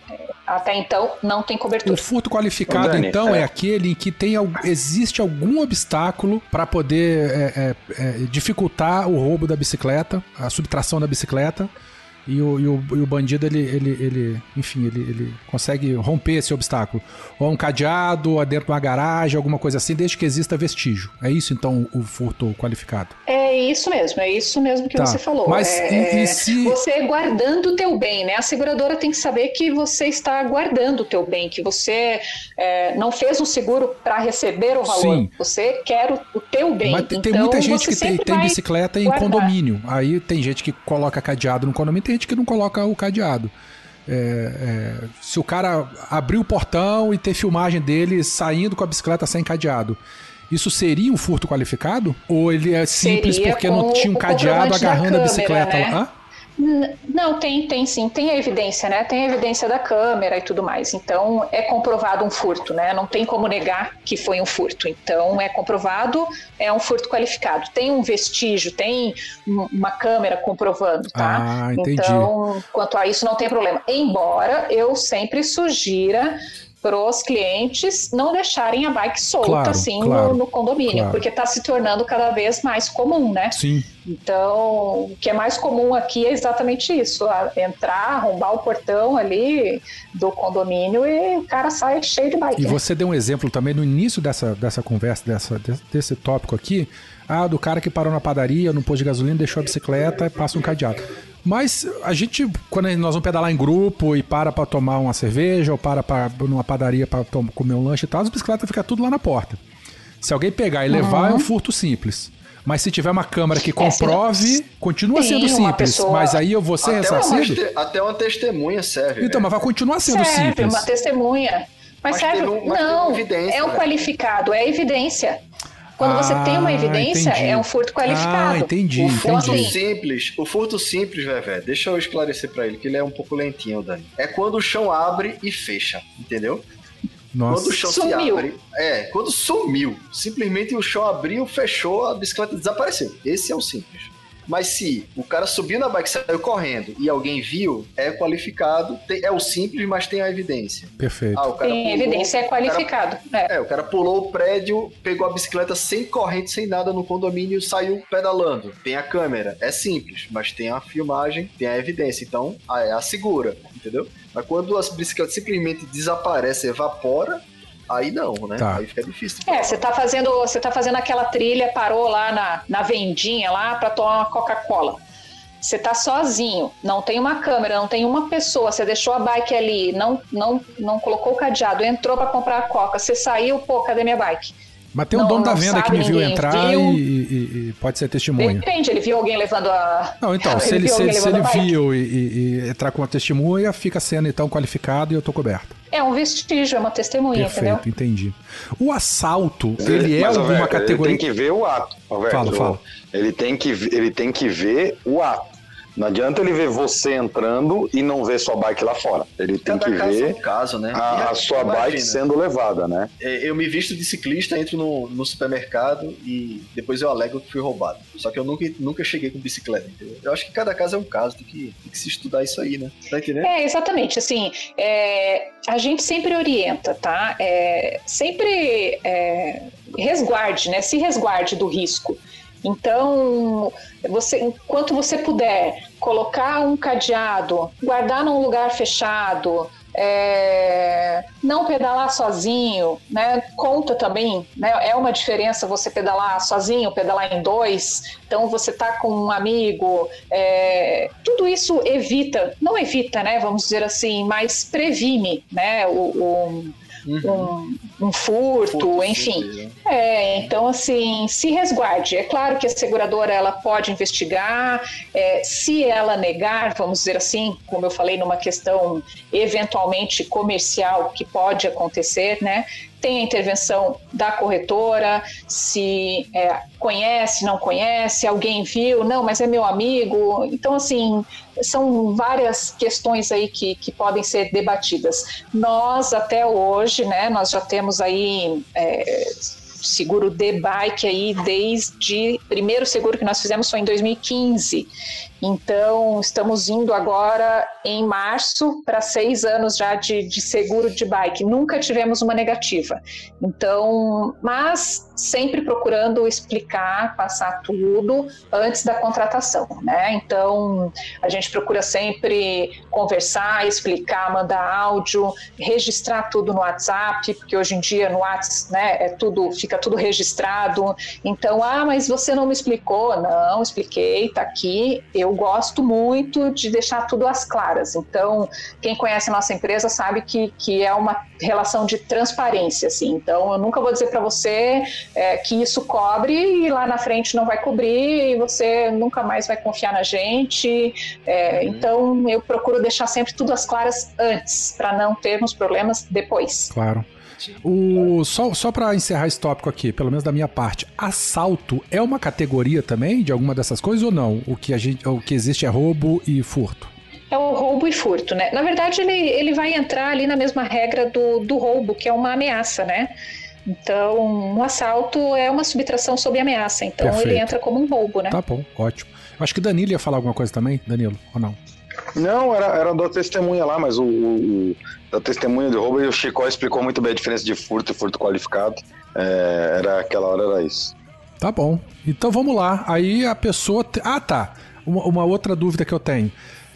até então, não tem O cobertura. furto qualificado, Dani, então, é. é. aquele em que tem, existe algum obstáculo para poder é, é, é, dificultar o roubo da bicicleta, a subtração da bicicleta. E o, e o, e o bandido, ele, ele, ele enfim, ele, ele consegue romper esse obstáculo. Ou um cadeado, ou dentro de uma garagem, alguma coisa assim, desde que exista vestígio. É isso, então, o furto qualificado. É isso mesmo, é isso mesmo que Tá. você falou. Mas é, e- e se- Você guardando o teu bem, né? A seguradora tem que saber que você está guardando o teu bem, que você é, não fez um seguro para receber o valor. Sim. Você quer o, o teu bem. Mas tem, tem Então, muita gente que tem, tem bicicleta em guardar. condomínio. Aí tem gente que coloca cadeado no condomínio, tem gente que não coloca o cadeado. É, é, se o cara abrir o portão e ter filmagem dele saindo com a bicicleta sem cadeado, isso seria um furto qualificado? Ou ele é simples Seria porque não tinha um cadeado agarrando a câmera, bicicleta né? lá? Não, tem, tem sim, tem a evidência, né? Tem a evidência da câmera e tudo mais. Então é comprovado um furto, né? Não tem como negar que foi um furto. Então é comprovado, é um furto qualificado. Tem um vestígio, tem um- uma câmera comprovando, tá? Ah, entendi. Então, quanto a isso, não tem problema. Embora eu sempre sugira para os clientes não deixarem a bike solta Claro, assim claro, no, no condomínio, claro. porque está se tornando cada vez mais comum, né? Sim. Então, o que é mais comum aqui é exatamente isso: entrar, arrombar o portão ali do condomínio e o cara sai cheio de bike. E você deu um exemplo também no início dessa, dessa conversa, dessa, desse, desse tópico aqui, ah, do cara que parou na padaria, no posto de gasolina, deixou a bicicleta e passa um cadeado. Mas a gente, quando nós vamos pedalar em grupo e para pra tomar uma cerveja ou para pra, numa padaria para comer um lanche e tal, as bicicletas ficam tudo lá na porta. Se alguém pegar e levar, é um furto simples. Mas se tiver uma câmera que Uhum. É, comprove, continua Sim, sendo simples. pessoa- Mas aí eu vou ser Até uma, ressarcido? te- até uma testemunha serve. Então, né? mas vai continuar sendo serve, simples. uma testemunha. Mas, Mas serve. um- mas não, uma evidência, é um né? qualificado, é evidência. Quando você tem uma Ah, evidência, entendi. é um furto qualificado. Ah, entendi, O furto entendi. simples, o furto simples, Vevé, deixa eu esclarecer pra ele, que ele é um pouco lentinho, Dani. É quando o chão abre e fecha, entendeu? Nossa. Quando o chão Sumiu. se abre. É, quando sumiu. Simplesmente o chão abriu, fechou, a bicicleta desapareceu. Esse é o simples. Mas se o cara subiu na bike, saiu correndo e alguém viu, é qualificado, tem- é o simples, mas tem a evidência. Perfeito. Ah, o cara tem pulou, evidência, é o cara- qualificado. É. é, o cara pulou o prédio, pegou a bicicleta sem corrente, sem nada no condomínio e saiu pedalando. Tem a câmera, é simples, mas tem a filmagem, tem a evidência, então ah, é a segura, entendeu? Mas quando a bicicleta simplesmente desaparece, evapora, aí não, né? Tá. Aí fica difícil. É, você tá fazendo, você tá fazendo aquela trilha, parou lá na, na vendinha lá para tomar uma Coca-Cola. Você tá sozinho, não tem uma câmera, não tem uma pessoa, você deixou a bike ali, não não não colocou o cadeado, entrou para comprar a Coca, você saiu, pô, cadê minha bike? Mas tem um Não- dono da venda que me viu entrar viu. E, e- e pode ser testemunha. Depende, ele viu alguém levando a Não, então, se ele, viu se, alguém se ele a viu e, e- e entrar com uma testemunha, fica sendo então qualificado e eu tô coberto. É um vestígio, é uma testemunha, entendeu? Perfeito, entendi. O assalto, ele é Mas, alguma Alberto, categoria. Ele tem que ver o ato. Alberto. Fala, fala. Ele tem, que, ele tem que ver o ato. Não adianta ele ver você entrando e não ver sua bike lá fora. Ele tem Cada que caso é ver um caso, né? a, a sua imagina, bike sendo levada, né? é, Eu me visto de ciclista, entro no, no supermercado e depois eu alego que fui roubado. Só que eu nunca, nunca cheguei com bicicleta, entendeu? Eu acho que cada caso é um caso, tem que, tem que se estudar isso aí, né? Tá entendendo? É, exatamente. Assim, é, a gente sempre orienta, tá? É, sempre é, resguarde, né? Se resguarde do risco. Então, você, enquanto você puder colocar um cadeado, guardar num lugar fechado, é, não pedalar sozinho, né? Conta também, né? É uma diferença você pedalar sozinho, pedalar em dois. Então você tá com um amigo, é, tudo isso evita, não evita, né? Vamos dizer assim, mas previne, né? O, o uhum. um, um, furto, furto enfim. É, então assim, se resguarde. É claro que a seguradora ela pode investigar, é, se ela negar, vamos dizer assim, como eu falei numa questão eventualmente comercial que pode acontecer, né? Tem a intervenção da corretora, se é, conhece, não conhece, alguém viu, não, mas é meu amigo. Então, assim, são várias questões aí que, que podem ser debatidas. Nós, até hoje, né, nós já temos aí. É, seguro de bike aí desde primeiro seguro que nós fizemos foi em 2015 então, estamos indo agora em março para seis anos já de, de, seguro de bike. Nunca tivemos uma negativa. Então, mas sempre procurando explicar, passar tudo antes da contratação, né? Então, a gente procura sempre conversar, explicar, mandar áudio, registrar tudo no WhatsApp, porque hoje em dia no WhatsApp, né, é tudo, fica tudo registrado. Então, ah, mas você não me explicou? Não, expliquei, tá aqui. Eu eu gosto muito de deixar tudo às claras. Então, quem conhece a nossa empresa sabe que, que é uma relação de transparência, assim. Então, eu nunca vou dizer para você é, que isso cobre e lá na frente não vai cobrir e você nunca mais vai confiar na gente. É, uhum. Então, eu procuro deixar sempre tudo às claras antes, para não termos problemas depois. Claro. O, só só para encerrar esse tópico aqui, pelo menos da minha parte, assalto é uma categoria também de alguma dessas coisas ou não? O que, a gente, o que existe é roubo e furto? É o roubo e furto, né? Na verdade, ele, ele vai entrar ali na mesma regra do, do roubo, que é uma ameaça, né? Então, um assalto é uma subtração sob ameaça. Então, Perfeito. ele entra como um roubo, né? Tá bom, ótimo. Acho que Danilo ia falar alguma coisa também, Danilo, ou não? Não, era, era da testemunha lá, mas o, o, da testemunha de roubo e o Chico explicou muito bem a diferença de furto e furto qualificado. É, era aquela hora era isso. Tá bom. Então vamos lá. Aí a pessoa. Te... Ah, tá. Uma, uma, outra dúvida que eu tenho.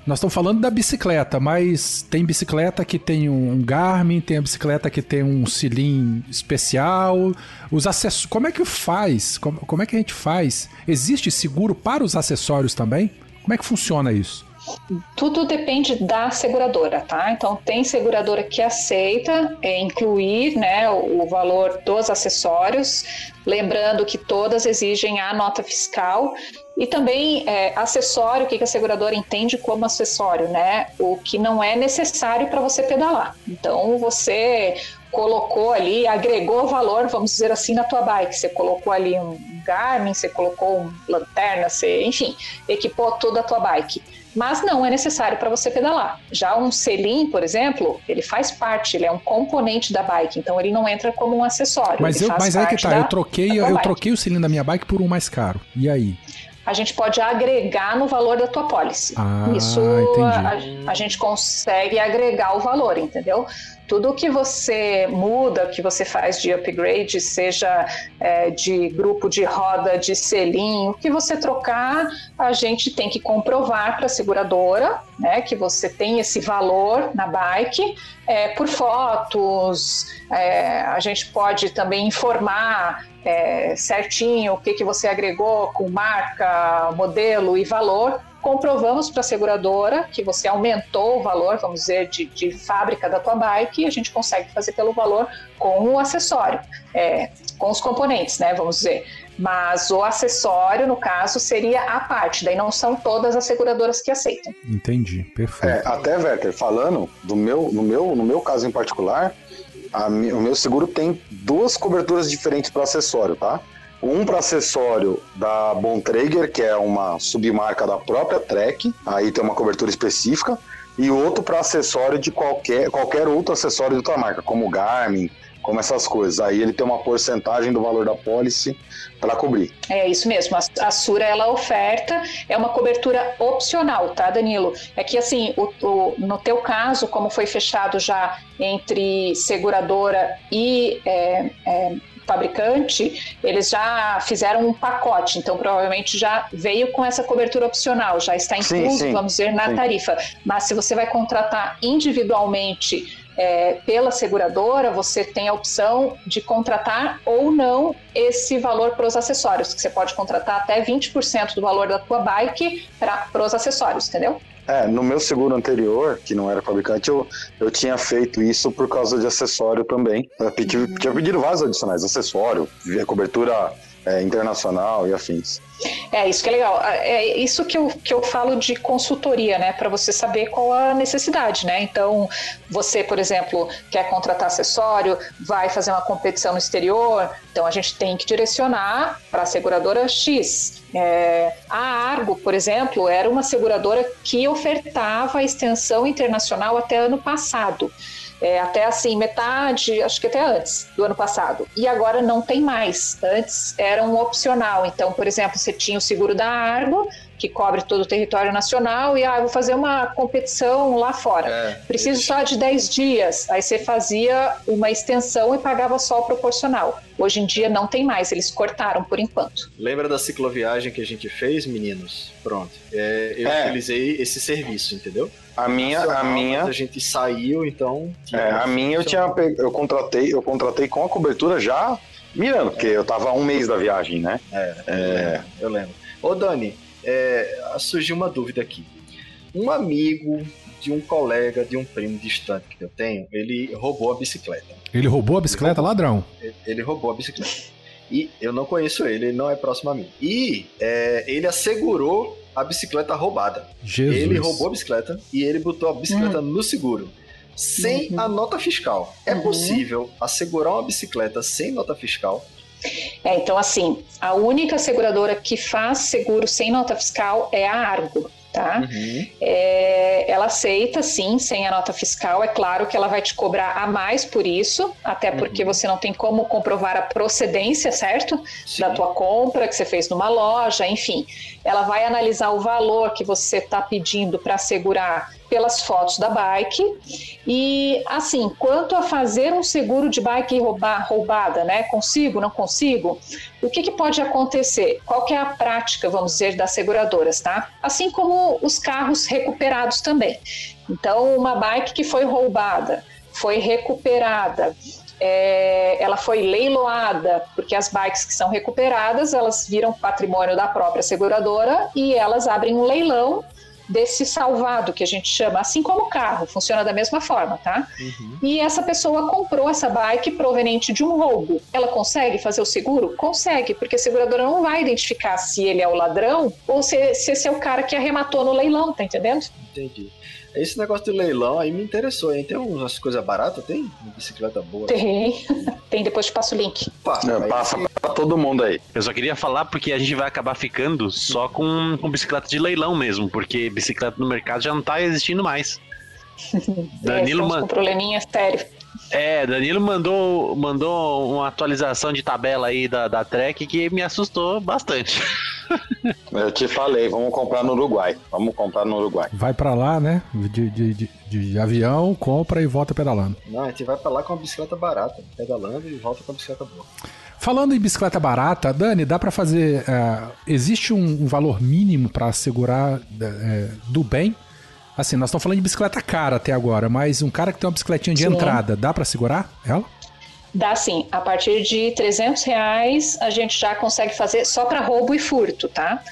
Nós estamos falando da bicicleta, mas tem bicicleta que tem um Garmin, tem a bicicleta que tem um cilindro especial. Os acessórios. Como é que faz? Como, como é que a gente faz? Existe seguro para os acessórios também? Como é que funciona isso? Tudo depende da seguradora, tá? Então tem seguradora que aceita é, incluir né, o, valor dos acessórios, lembrando que todas exigem a nota fiscal e também é, acessório, o que a seguradora entende como acessório, né? O que não é necessário para você pedalar. Então você colocou ali, agregou valor, vamos dizer assim, na tua bike. Você colocou ali um Garmin, você colocou um lanterna, você, enfim, equipou toda a tua bike mas não é necessário para você pedalar. Já um selim, por exemplo, ele faz parte, ele é um componente da bike, então ele não entra como um acessório. Mas, eu, mas aí que tá, eu troquei, eu troquei o selim da minha bike por um mais caro. E aí? a gente pode agregar no valor da tua pólice. Ah, Isso a, a, gente consegue agregar o valor, entendeu? Tudo que você muda, que você faz de upgrade, seja é, de grupo de roda, de selinho, que você trocar, a gente tem que comprovar para a seguradora né, que você tem esse valor na bike é, por fotos. É, a gente pode também informar é, certinho o que, que você agregou com marca, modelo e valor comprovamos para a seguradora que você aumentou o valor, vamos dizer, de, de, fábrica da tua bike e a gente consegue fazer pelo valor com o acessório, é, com os componentes, né, vamos dizer. Mas o acessório, no caso, seria a parte, daí não são todas as seguradoras que aceitam. Entendi, perfeito. É, até, Werther, falando do meu, no, meu, no meu caso em particular, a, o meu seguro tem duas coberturas diferentes para acessório, tá? Um para acessório da Bontrager, que é uma submarca da própria Trek, aí tem uma cobertura específica, e outro para acessório de qualquer, qualquer outro acessório da tua marca, como Garmin, como essas coisas. Aí ele tem uma porcentagem do valor da pólice para cobrir. É isso mesmo. A, a Sura ela oferta é uma cobertura opcional, tá, Danilo? É que assim, o, o, no teu caso, como foi fechado já entre seguradora e é, é, fabricante, eles já fizeram um pacote, então provavelmente já veio com essa cobertura opcional, já está incluso, sim, sim, vamos dizer, na sim. tarifa. Mas se você vai contratar individualmente é, pela seguradora, você tem a opção de contratar ou não esse valor para os acessórios, que você pode contratar até 20% do valor da tua bike para os acessórios, entendeu? É, no meu seguro anterior, que não era fabricante, eu, eu tinha feito isso por causa de acessório também. Eu pedi, uhum. Tinha pedido vários adicionais, acessório, cobertura é, internacional e afins. É, isso que é legal. É isso que eu, que eu falo de consultoria, né? Para você saber qual a necessidade, né? Então, você, por exemplo, quer contratar acessório, vai fazer uma competição no exterior, então a gente tem que direcionar para a seguradora X. É, a Argo, por exemplo, era uma seguradora que ofertava extensão internacional até ano passado é, até assim, metade, acho que até antes do ano passado. E agora não tem mais. Antes era um opcional. Então, por exemplo, você tinha o seguro da Argo, que cobre todo o território nacional, e ah, vou fazer uma competição lá fora. É, Preciso só de 10 dias. Aí você fazia uma extensão e pagava só o proporcional. Hoje em dia não tem mais, eles cortaram por enquanto. Lembra da cicloviagem que a gente fez, meninos? Pronto. É, eu é. utilizei esse serviço, entendeu? A minha, a minha. A gente saiu, então. É, a minha eu tinha, eu contratei, eu contratei com a cobertura já mirando, porque eu tava um mês da viagem, né? É, é... eu lembro. Ô Dani, é, surgiu uma dúvida aqui. Um amigo de um colega, de um primo distante que eu tenho, ele roubou a bicicleta. Ele roubou a bicicleta, roubou, ladrão? Ele, ele, roubou a bicicleta. E eu não conheço ele, ele não é próximo a mim. E é, ele assegurou a bicicleta roubada. Jesus. Ele roubou a bicicleta e ele botou a bicicleta hum. no seguro. Sem uhum. a nota fiscal. É uhum. possível assegurar uma bicicleta sem nota fiscal? É, então, assim, a única seguradora que faz seguro sem nota fiscal é a Argo tá? Uhum. É, ela aceita, sim, sem a nota fiscal. É claro que ela vai te cobrar a mais por isso, até porque uhum. você não tem como comprovar a procedência, certo? Sim. Da tua compra que você fez numa loja, enfim. Ela vai analisar o valor que você está pedindo para assegurar pelas fotos da bike. E assim, quanto a fazer um seguro de bike roubar, roubada, né? Consigo, não consigo? O que, que pode acontecer? Qual é a prática, vamos dizer, das seguradoras, tá? Assim como os carros recuperados também. Então, uma bike que foi roubada, foi recuperada, é, ela foi leiloada, porque as bikes que são recuperadas, elas viram patrimônio da própria seguradora e elas abrem um leilão desse salvado que a gente chama, assim como o carro, funciona da mesma forma, tá? Uhum. E essa pessoa comprou essa bike proveniente de um roubo. Ela consegue fazer o seguro? Consegue, porque a seguradora não vai identificar se ele é o ladrão ou se, se esse é o cara que arrematou no leilão, tá entendendo? Entendi. Esse negócio de leilão aí me interessou, hein? Tem umas coisas baratas? Tem? Uma bicicleta boa? Tem. Tem, depois te passo o link. Passa, é, passa pra todo mundo aí. Eu só queria falar porque a gente vai acabar ficando só com, com bicicleta de leilão mesmo, porque bicicleta no mercado já não tá existindo mais. Danilo é, man... com probleminha sério. É, Danilo mandou, mandou uma atualização de tabela aí da, da Trek que me assustou bastante. Eu te falei, vamos comprar no Uruguai. Vamos comprar no Uruguai. Vai para lá, né? De, de, de, de, avião, compra e volta pedalando. Não, a gente vai para lá com uma bicicleta barata, pedalando e volta com a bicicleta boa. Falando em bicicleta barata, Dani, dá para fazer. Uh, existe um, um, valor mínimo para assegurar uh, do bem? Assim, nós estamos falando de bicicleta cara até agora, mas um cara que tem uma bicicletinha de Sim. entrada, dá para segurar ela? Dá sim. A partir de 300 reais a gente já consegue fazer só para roubo e furto, tá?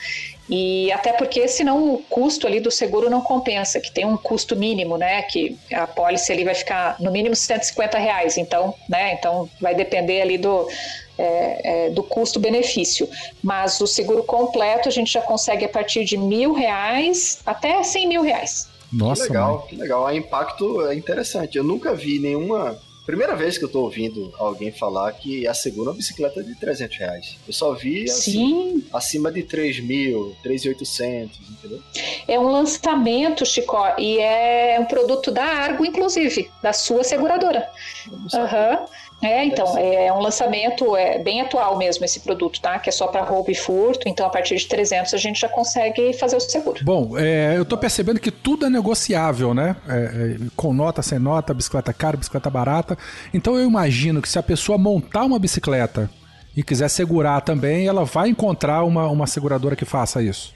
E até porque senão o custo ali do seguro não compensa, que tem um custo mínimo, né? Que a pólice ali vai ficar no mínimo 150 reais. Então, né? Então vai depender ali do, é, é, do custo-benefício. Mas o seguro completo a gente já consegue a partir de mil reais até cem mil reais. Nossa, que legal, mãe. que legal. O impacto é interessante. Eu nunca vi nenhuma Primeira vez que eu tô ouvindo alguém falar que a segunda bicicleta é de 300 reais. Eu só vi assim, acima de 3 mil, 3,800, entendeu? É um lançamento, Chico, e é um produto da Argo, inclusive, da sua seguradora. Uhum. É, então, é um lançamento é bem atual mesmo esse produto, tá? Que é só para roubo e furto, então a partir de 300 a gente já consegue fazer o seguro. Bom, é, eu tô percebendo que tudo é negociável, né? É, é, com nota, sem nota, bicicleta cara, bicicleta barata. Então eu imagino que se a pessoa montar uma bicicleta e quiser segurar também, ela vai encontrar uma, uma seguradora que faça isso.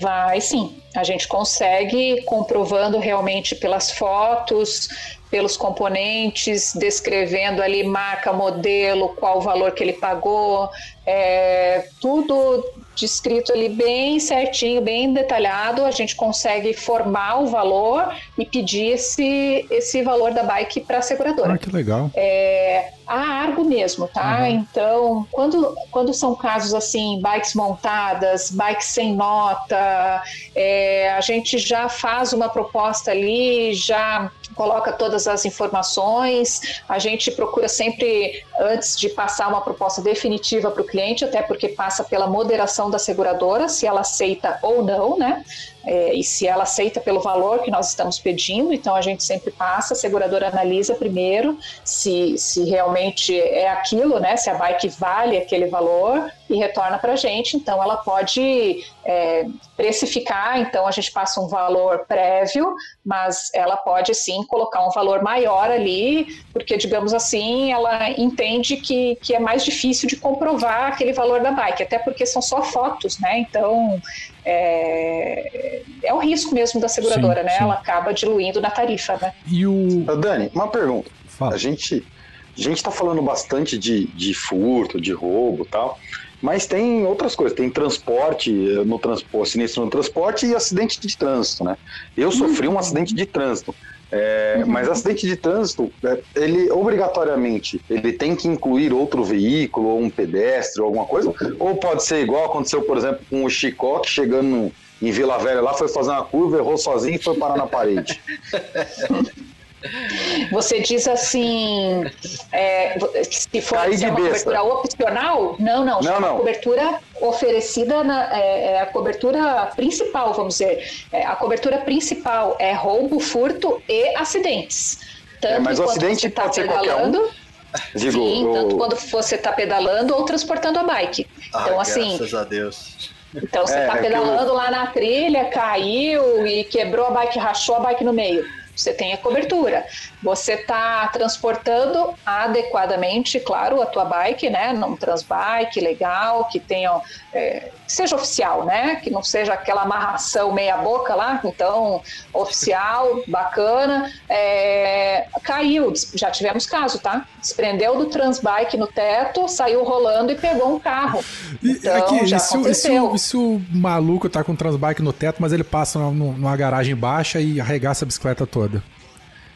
Vai sim. A gente consegue, comprovando realmente pelas fotos, pelos componentes, descrevendo ali marca, modelo, qual o valor que ele pagou, é, tudo descrito ali bem certinho, bem detalhado, a gente consegue formar o valor e pedir esse, esse valor da bike para a seguradora. Ah, que legal. É, a Argo mesmo, tá? Uhum. Então, quando, quando são casos assim, bikes montadas, bikes sem nota, é, a gente já faz uma proposta ali, já coloca todas as informações. A gente procura sempre, antes de passar uma proposta definitiva para o cliente, até porque passa pela moderação da seguradora, se ela aceita ou não, né? É, e se ela aceita pelo valor que nós estamos pedindo, então a gente sempre passa, a seguradora analisa primeiro se, se realmente é aquilo, né, se a bike vale aquele valor e retorna para a gente, então ela pode é, precificar, então a gente passa um valor prévio, mas ela pode sim colocar um valor maior ali, porque digamos assim, ela entende que, que é mais difícil de comprovar aquele valor da bike, até porque são só fotos, né, então é, é o risco mesmo da seguradora, sim, né? Sim. Ela acaba diluindo na tarifa, né? E o... Dani, uma pergunta. Fala. A gente a gente está falando bastante de, de furto, de roubo tal, mas tem outras coisas, tem transporte no transporte, sinistro no transporte e acidente de trânsito, né? Eu sofri um acidente de trânsito. É, uhum. Mas acidente de trânsito, é, ele obrigatoriamente ele tem que incluir outro veículo, ou um pedestre, ou alguma coisa, ou pode ser igual aconteceu, por exemplo, com o Chicoque chegando em Vila Velha lá, foi fazer uma curva, errou sozinho e foi parar na parede. Você diz assim, é, se for uma cobertura opcional, não, não, não, não. cobertura oferecida na, é, é, a cobertura principal, vamos dizer. É, a cobertura principal é roubo, furto e acidentes. Tanto é, mas o acidente tá pode pedalando, ser qualquer um. Digo, sim, tanto quando você está pedalando ou transportando a bike. Então, assim. Graças a Deus. Então você está é, é pedalando eu... lá na trilha, caiu e quebrou a bike, rachou a bike no meio você tem a cobertura. Você está transportando adequadamente, claro, a tua bike, né? Num transbike legal, que tenha, é, seja oficial, né? Que não seja aquela amarração meia boca lá, então oficial, bacana. É, caiu, já tivemos caso, tá? Desprendeu do transbike no teto, saiu rolando e pegou um carro. Então, aqui, já se, aconteceu. Se, se, se, o maluco tá com transbike no teto, mas ele passa numa garagem baixa e arregaça a bicicleta toda?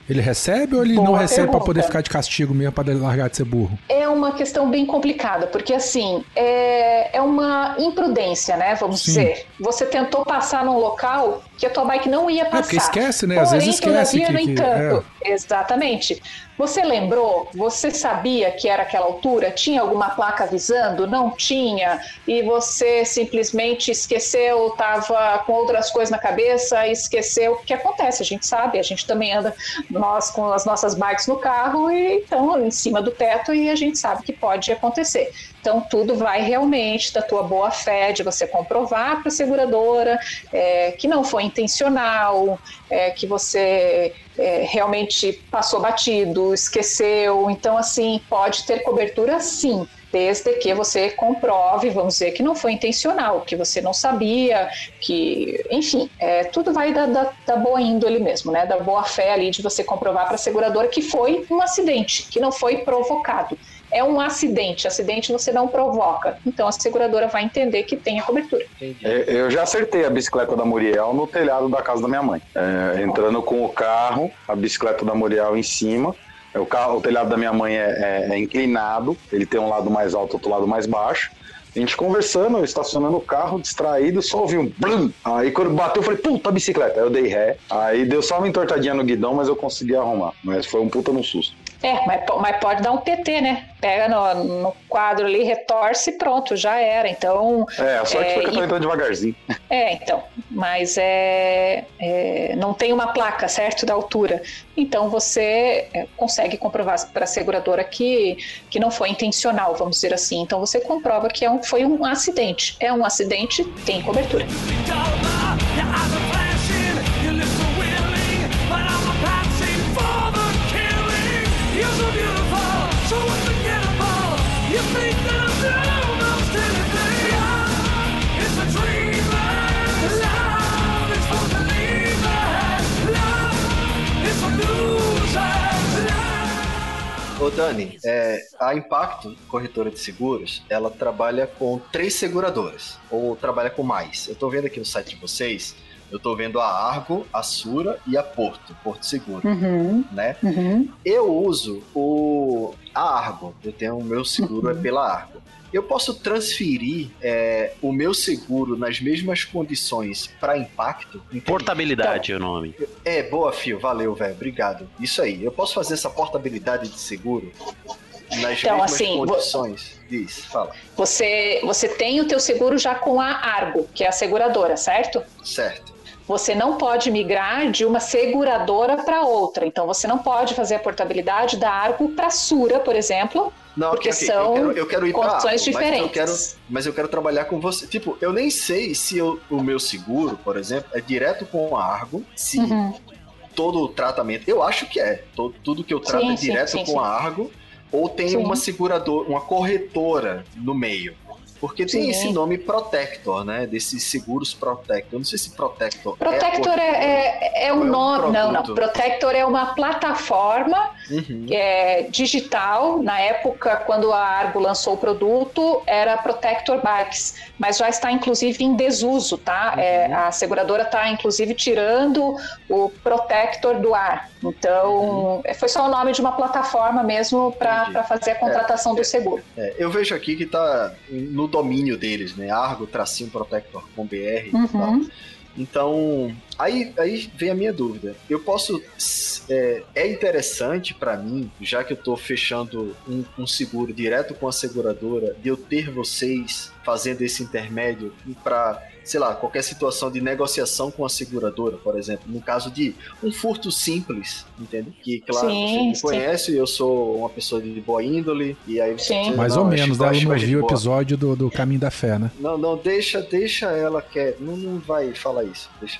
Ele recebe ou ele Boa não recebe para poder ficar de castigo mesmo, para largar de ser burro? É uma questão bem complicada, porque assim, é, é uma imprudência, né? Vamos Sim. dizer. Você tentou passar num local que a tua bike não ia passar. É porque esquece, né? Às vezes esquece. que, no entanto, é. exatamente. Você lembrou? Você sabia que era aquela altura? Tinha alguma placa avisando? Não tinha. E você simplesmente esqueceu, estava com outras coisas na cabeça esqueceu. O que acontece? A gente sabe, a gente também anda nós com as nossas bikes no carro e estão em cima do teto e a gente sabe que pode acontecer. Então, tudo vai realmente da tua boa fé, de você comprovar para a seguradora é, que não foi intencional, é, que você é, realmente passou batido, esqueceu. Então, assim, pode ter cobertura sim, desde que você comprove, vamos dizer, que não foi intencional, que você não sabia, que, enfim, é, tudo vai da, da, da, boa índole mesmo, né? Da boa fé ali de você comprovar para a seguradora que foi um acidente, que não foi provocado é um acidente. Acidente você não provoca. Então a seguradora vai entender que tem a cobertura. É, eu já acertei a bicicleta da Muriel no telhado da casa da minha mãe. É, entrando com o carro, a bicicleta da Muriel em cima. O, carro, o telhado da minha mãe é, é, é inclinado, ele tem um lado mais alto, outro lado mais baixo. A gente conversando, estacionando o carro, distraído, só ouvi um blum. Aí quando bateu, eu falei, puta bicicleta. Aí eu dei ré. Aí deu só uma entortadinha no guidão, mas eu consegui arrumar. Mas foi um puta no susto. É, mas, mas pode dar um PT, né? Pega no, no quadro ali, retorce e pronto, já era. Então. É, a sorte é, foi que eu tô entrando devagarzinho. É, então. mas é, é, não tem uma placa, certo, da altura. Então você é, consegue comprovar para a seguradora que, que não foi intencional, vamos dizer assim. Então você comprova que é um, foi um acidente. É um acidente, tem cobertura. Ô Dani, é, a Impacto, corretora de seguros, ela trabalha com três seguradoras, ou trabalha com mais. Eu tô vendo aqui no site de vocês, eu tô vendo a Argo, a Sura e a Porto, Porto Seguro, Uhum, né? uhum. Eu uso o a Argo, eu tenho o meu seguro é pela Argo. Eu posso transferir é, o meu seguro nas mesmas condições para Impacto? Entende? Portabilidade é o nome. É, boa, Fio. Valeu, velho. Obrigado. Isso aí. Eu posso fazer essa portabilidade de seguro nas Então, mesmas assim, vo- condições? Diz, fala. Você, você tem o teu seguro já com a Argo, que é a seguradora, certo? Certo. Você não pode migrar de uma seguradora para outra. Então, você não pode fazer a portabilidade da Argo para a Sura, por exemplo, Não, Porque ok, são eu quero, eu quero ir pra condições Argo, Mas eu, diferentes. quero, mas eu quero trabalhar com você. Tipo, eu nem sei se eu- o meu seguro, por exemplo, é direto com a Argo, se Uhum. todo o tratamento. Eu acho que é. Todo, tudo que eu trato Sim, é sim, direto sim, com sim. a Argo, ou tem uma seguradora, uma corretora no meio. Porque tem Sim. esse nome Protector, né? Desses seguros Protector. Eu não sei se Protector. Protector é. a é, é, é é um um nome. Não, não. produto? Protector é uma plataforma Uhum. é, digital. Na época, quando a Argo lançou o produto, era Protector Bikes, mas já está inclusive em desuso, tá? Uhum. É, a seguradora está inclusive tirando o Protector do ar. Então, é, foi só o nome de uma plataforma mesmo para Uhum. Fazer a contratação do seguro. É, eu vejo aqui que tá no domínio deles, né? Argo, tracinho Protector com BR e tal. Uhum. Então, aí, aí vem a minha dúvida. Eu posso. É, é interessante para mim, já que eu tô fechando um, um seguro direto com a seguradora, de eu ter vocês fazendo esse intermédio para, sei lá, qualquer situação de negociação com a seguradora, por exemplo, no caso de um furto simples, entende? Que, claro, Sim, você me conhece, eu sou uma pessoa de boa índole, e aí você Sim. diz, Mais "Não, ou menos, né? ela não viu o boa." episódio do, do Caminho da Fé, né? Não, não, deixa, deixa ela quieto. Não, não vai falar isso. Deixa.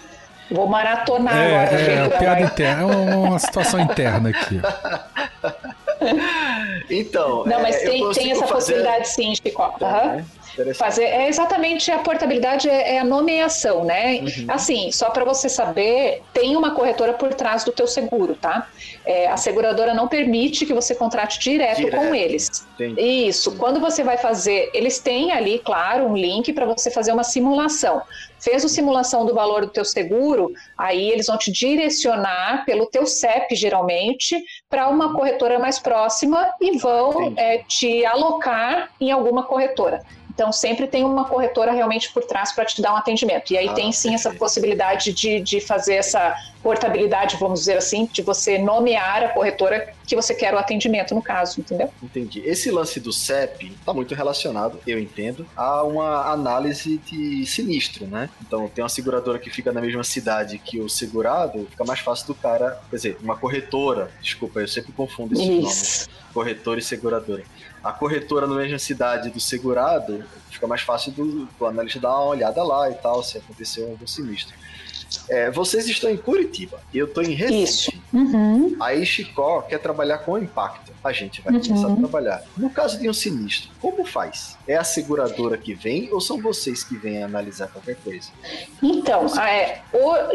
Vou maratonar agora. É, é, piada interna, é uma, situação interna aqui. Então, Não, mas é, tem, tem essa fazer- possibilidade sim, Chico. Aham. É. Fazer é exatamente a portabilidade é, é a nomeação, né? Uhum. Assim, só para você saber, tem uma corretora por trás do teu seguro, tá? É, a seguradora não permite que você contrate direto, Direto. com eles. Entendi. Isso. Quando você vai fazer, eles têm ali, claro, um link para você fazer uma simulação. Fez a simulação do valor do teu seguro, aí eles vão te direcionar pelo teu CEP, geralmente, para uma corretora mais próxima e vão é, te alocar em alguma corretora. Então, sempre tem uma corretora realmente por trás para te dar um atendimento. E aí Ah, tem sim essa possibilidade de, de fazer essa portabilidade, vamos dizer assim, de você nomear a corretora que você quer o atendimento, no caso, entendeu? Entendi. Esse lance do CEP está muito relacionado, eu entendo, a uma análise de sinistro, né? Então, tem uma seguradora que fica na mesma cidade que o segurado, fica mais fácil do cara, quer dizer, uma corretora, desculpa, eu sempre confundo esses nomes. Isso. corretora e seguradora. A corretora na mesma cidade do segurado, fica mais fácil do, do analista dar uma olhada lá e tal, se aconteceu algum sinistro. É, vocês estão em Curitiba, eu estou em Recife. Isso. Uhum. Aí Chicó quer trabalhar com impacto. A gente vai Uhum. começar a trabalhar. No caso de um sinistro, como faz? É a seguradora que vem ou são vocês que vêm analisar qualquer coisa? Então, é,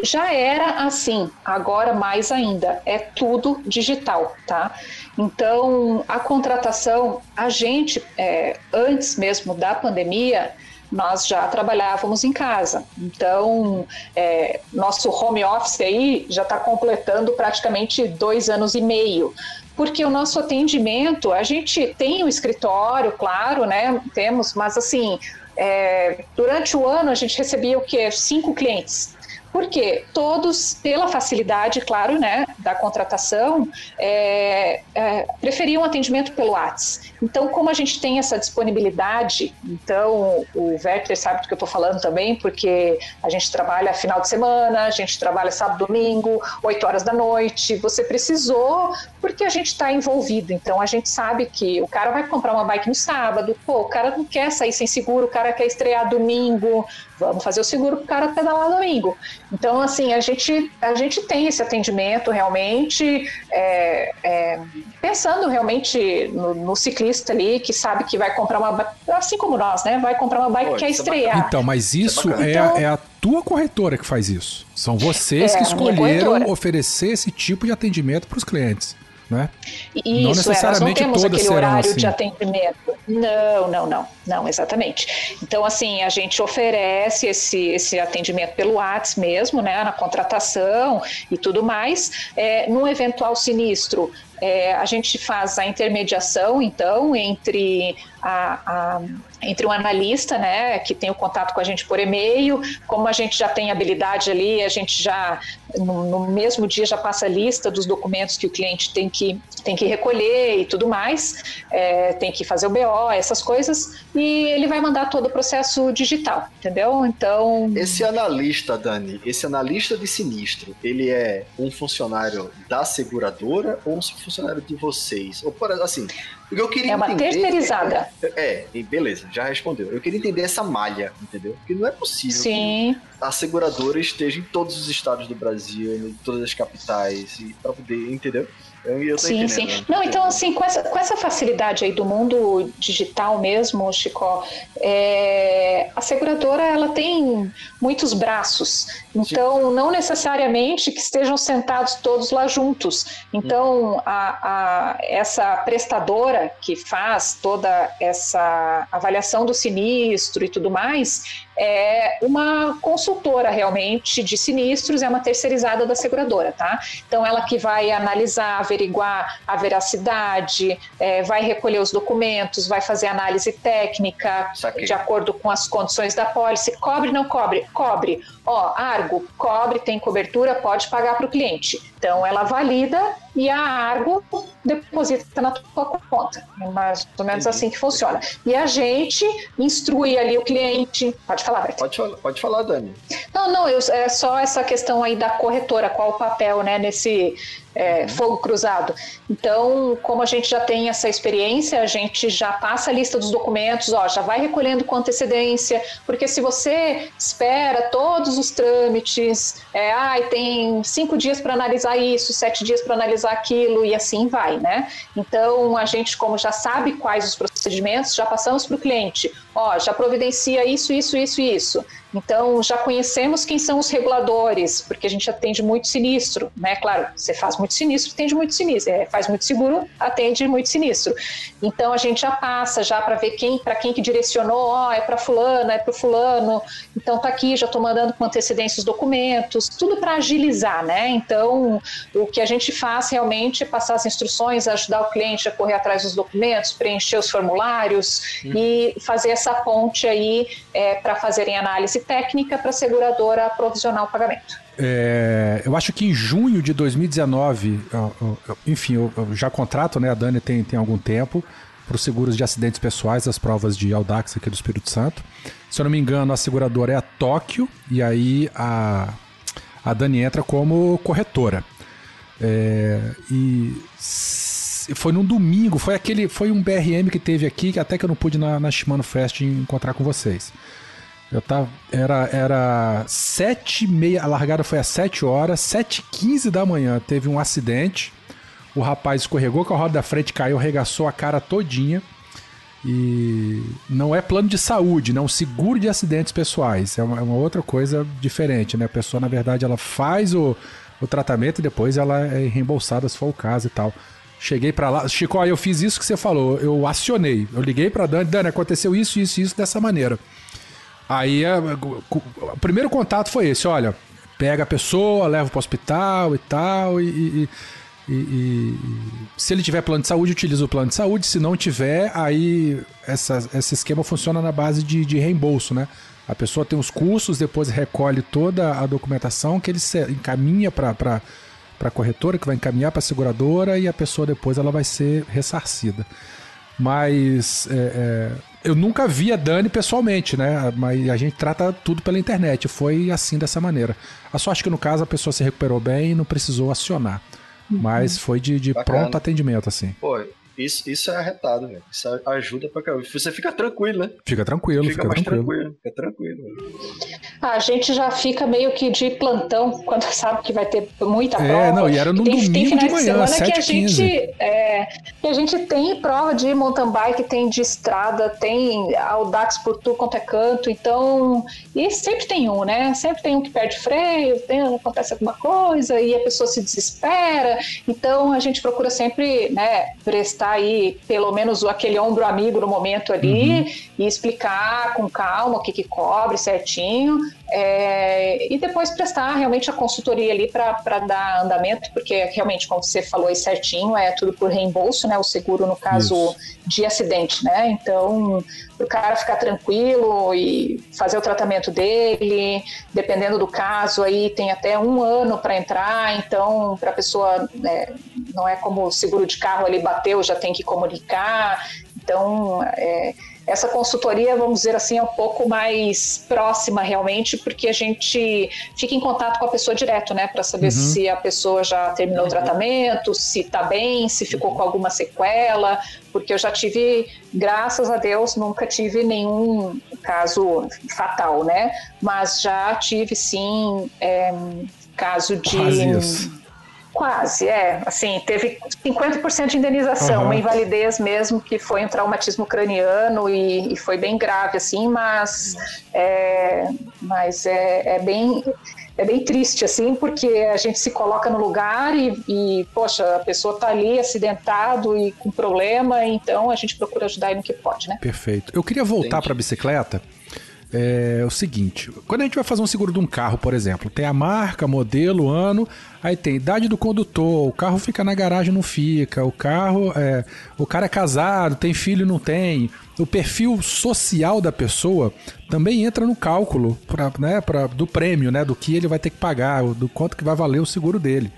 já era assim, agora mais ainda. É tudo digital, tá? Então, a contratação, a gente, é, antes mesmo da pandemia, nós já trabalhávamos em casa. Então, é, nosso home office aí já está completando praticamente dois anos e meio. Porque o nosso atendimento, a gente tem o escritório, claro, né? Temos, mas assim, é, durante o ano a gente recebia o quê? Cinco clientes. Por quê? Todos, pela facilidade, claro, né, da contratação é, é, preferiam atendimento pelo WhatsApp. Então, como a gente tem essa disponibilidade, então o Werther sabe do que eu estou falando também, porque a gente trabalha final de semana, a gente trabalha sábado, domingo, 8 horas da noite. Você precisou porque a gente está envolvido. Então, a gente sabe que o cara vai comprar uma bike no sábado, pô, o cara não quer sair sem seguro, o cara quer estrear domingo, vamos fazer o seguro para o cara pedalar domingo. Então, assim, a gente, a gente tem esse atendimento realmente, é, é, pensando realmente no, no, ciclista ali que sabe que vai comprar uma assim como nós, né? Vai comprar uma bike Pô, que quer é estrear. então, mas isso é, então, é, a tua corretora que faz isso. São vocês é, que escolheram oferecer esse tipo de atendimento para os clientes né? Isso, não necessariamente é, nós não temos aquele horário assim. de atendimento. Não, não, não, não, exatamente. Então, assim, a gente oferece esse, esse atendimento pelo WhatsApp mesmo, né, na contratação e tudo mais. É, num eventual sinistro, é, a gente faz a intermediação, então, entre a, a, entre um analista, né, que tem o contato com a gente por e-mail, como a gente já tem habilidade ali, a gente já no, no, mesmo dia já passa a lista dos documentos que o cliente tem que, tem que recolher e tudo mais, é, tem que fazer o BO, essas coisas, e ele vai mandar todo o processo digital, entendeu? Então. Esse analista, Dani, esse analista de sinistro, ele é um funcionário da seguradora ou um funcionário de vocês? Ou, assim, eu queria é uma entender, terceirizada. É, é, beleza, já respondeu. Eu queria entender essa malha, entendeu? Porque não é possível Sim. que a seguradora esteja em todos os estados do Brasil, em todas as capitais, e para poder, entendeu? Sim, sim. Não, então, assim, com essa, com essa facilidade aí do mundo digital mesmo, Chico, é, a seguradora ela tem muitos braços. Então, não necessariamente que estejam sentados todos lá juntos. Então, a, a, essa prestadora que faz toda essa avaliação do sinistro e tudo mais, é uma consultora realmente de sinistros, é uma terceirizada da seguradora, tá? Então, ela que vai analisar, averiguar a veracidade, é, vai recolher os documentos, vai fazer análise técnica de acordo com as condições da pólice. Cobre, não cobre? Cobre. Ó, Argo, cobre, tem cobertura, pode pagar para o cliente. Então, ela valida e a Argo deposita na tua conta. É mais ou menos assim que funciona. E a gente instrui ali o cliente. Pode falar, Berta. Pode, falar, pode falar, Dani. Não, não, eu, é só essa questão aí da corretora, qual o papel né, nesse é, uhum. fogo cruzado. Então, como a gente já tem essa experiência, a gente já passa a lista dos documentos, ó, já vai recolhendo com antecedência, porque se você espera todos os trâmites, é, ai, tem cinco dias para analisar isso, sete dias para analisar aquilo e assim vai, né? Então, a gente, como já sabe quais os procedimentos, já passamos para o cliente, ó, já providencia isso, isso, isso e isso. Então, já conhecemos quem são os reguladores, porque a gente atende muito sinistro, né? Claro, você faz muito sinistro, atende muito sinistro, é, faz muito seguro, atende muito sinistro. Então, a gente já passa já para ver quem, para quem que direcionou, ó, é para fulano, é para fulano. Então, tá aqui, já estou mandando com antecedência os documentos, tudo para agilizar, né? Então, o que a gente faz realmente é passar as instruções, ajudar o cliente a correr atrás dos documentos, preencher os formulários hum. e fazer essa ponte aí é, para fazerem análise técnica para a seguradora aprovisionar o pagamento. É, eu acho que em junho de 2019, eu, eu, enfim, eu, já contrato, né? A Dani tem, tem algum tempo para os seguros de acidentes pessoais, as provas de Audax aqui do Espírito Santo. Se eu não me engano, a seguradora é a Tóquio e aí a, a Dani entra como corretora. É, e foi num domingo, foi aquele, foi um BRM que teve aqui, que até que eu não pude na, na Shimano Fest encontrar com vocês. Eu tava. Era, era sete e meia. A largada foi às 7 horas. 7 e 15 da manhã teve um acidente. O rapaz escorregou com a roda da frente, caiu, arregaçou a cara todinha. E não é plano de saúde, não. Seguro de acidentes pessoais. É uma, é uma, outra coisa diferente, né? A pessoa, na verdade, ela faz o, o tratamento e depois ela é reembolsada se for o caso e tal. Cheguei para lá. Chico, eu fiz isso que você falou. Eu acionei. Eu liguei pra Dani. Dani, aconteceu isso, isso, isso dessa maneira. Aí é, o primeiro contato foi esse: olha, pega a pessoa, leva para o hospital e tal, e, e, e, e, se ele tiver plano de saúde, utiliza o plano de saúde. Se não tiver, aí essa, esse esquema funciona na base de, de reembolso, né? A pessoa tem os cursos, depois recolhe toda a documentação que ele encaminha para para a corretora, que vai encaminhar para a seguradora e a pessoa depois ela vai ser ressarcida. Mas é, é, eu nunca vi a Dani pessoalmente, né? Mas a gente trata tudo pela internet. Foi assim dessa maneira. A sorte é que no caso a pessoa se recuperou bem e não precisou acionar. Mas foi de, de pronto atendimento, assim. Pô, isso, isso é arretado, velho. Isso ajuda pra caramba. Você fica tranquilo, né? Fica tranquilo, fica, fica mais tranquilo. tranquilo. Fica tranquilo. A gente já fica meio que de plantão quando sabe que vai ter muita é, prova. É, não, e era no tem, domingo tem de manhã, de 7 que a gente é, que a gente tem prova de mountain bike, tem de estrada, tem Audax por tudo quanto é canto, então e sempre tem um, né? Sempre tem um que perde freio, tem, acontece alguma coisa e a pessoa se desespera. Então a gente procura sempre, né, prestar prestar aí pelo menos aquele ombro amigo no momento ali uhum. e explicar com calma o que, que cobre certinho é, e depois prestar realmente a consultoria ali para dar andamento, porque realmente, como você falou aí certinho, é tudo por reembolso, né? O seguro no caso Isso. de acidente, né? Então, o cara ficar tranquilo e fazer o tratamento dele, dependendo do caso, aí tem até um ano para entrar, então, para a pessoa, né, não é como o seguro de carro ali bateu, já tem que comunicar. Então, é, essa consultoria, vamos dizer assim, é um pouco mais próxima realmente, porque a gente fica em contato com a pessoa direto, né, para saber uhum. se a pessoa já terminou o tratamento, se está bem, se ficou com alguma sequela, porque eu já tive, graças a Deus, nunca tive nenhum caso fatal, né, mas já tive sim é, caso de Quase, é. Assim, teve 50% de indenização, uhum. uma invalidez mesmo, que foi um traumatismo craniano e, e foi bem grave, assim, mas, é, mas é, é, bem. É bem triste, assim, porque a gente se coloca no lugar e, e poxa, a pessoa está ali acidentado e com problema, então a gente procura ajudar aí no que pode, né? Perfeito. Eu queria voltar para a bicicleta é o seguinte: quando a gente vai fazer um seguro de um carro, por exemplo, tem a marca, modelo, ano, aí tem idade do condutor, o carro fica na garagem, não fica, o carro, é, o cara é casado, tem filho, não tem, o perfil social da pessoa também entra no cálculo pra, né, pra, do prêmio, né, do que ele vai ter que pagar, do quanto que vai valer o seguro dele.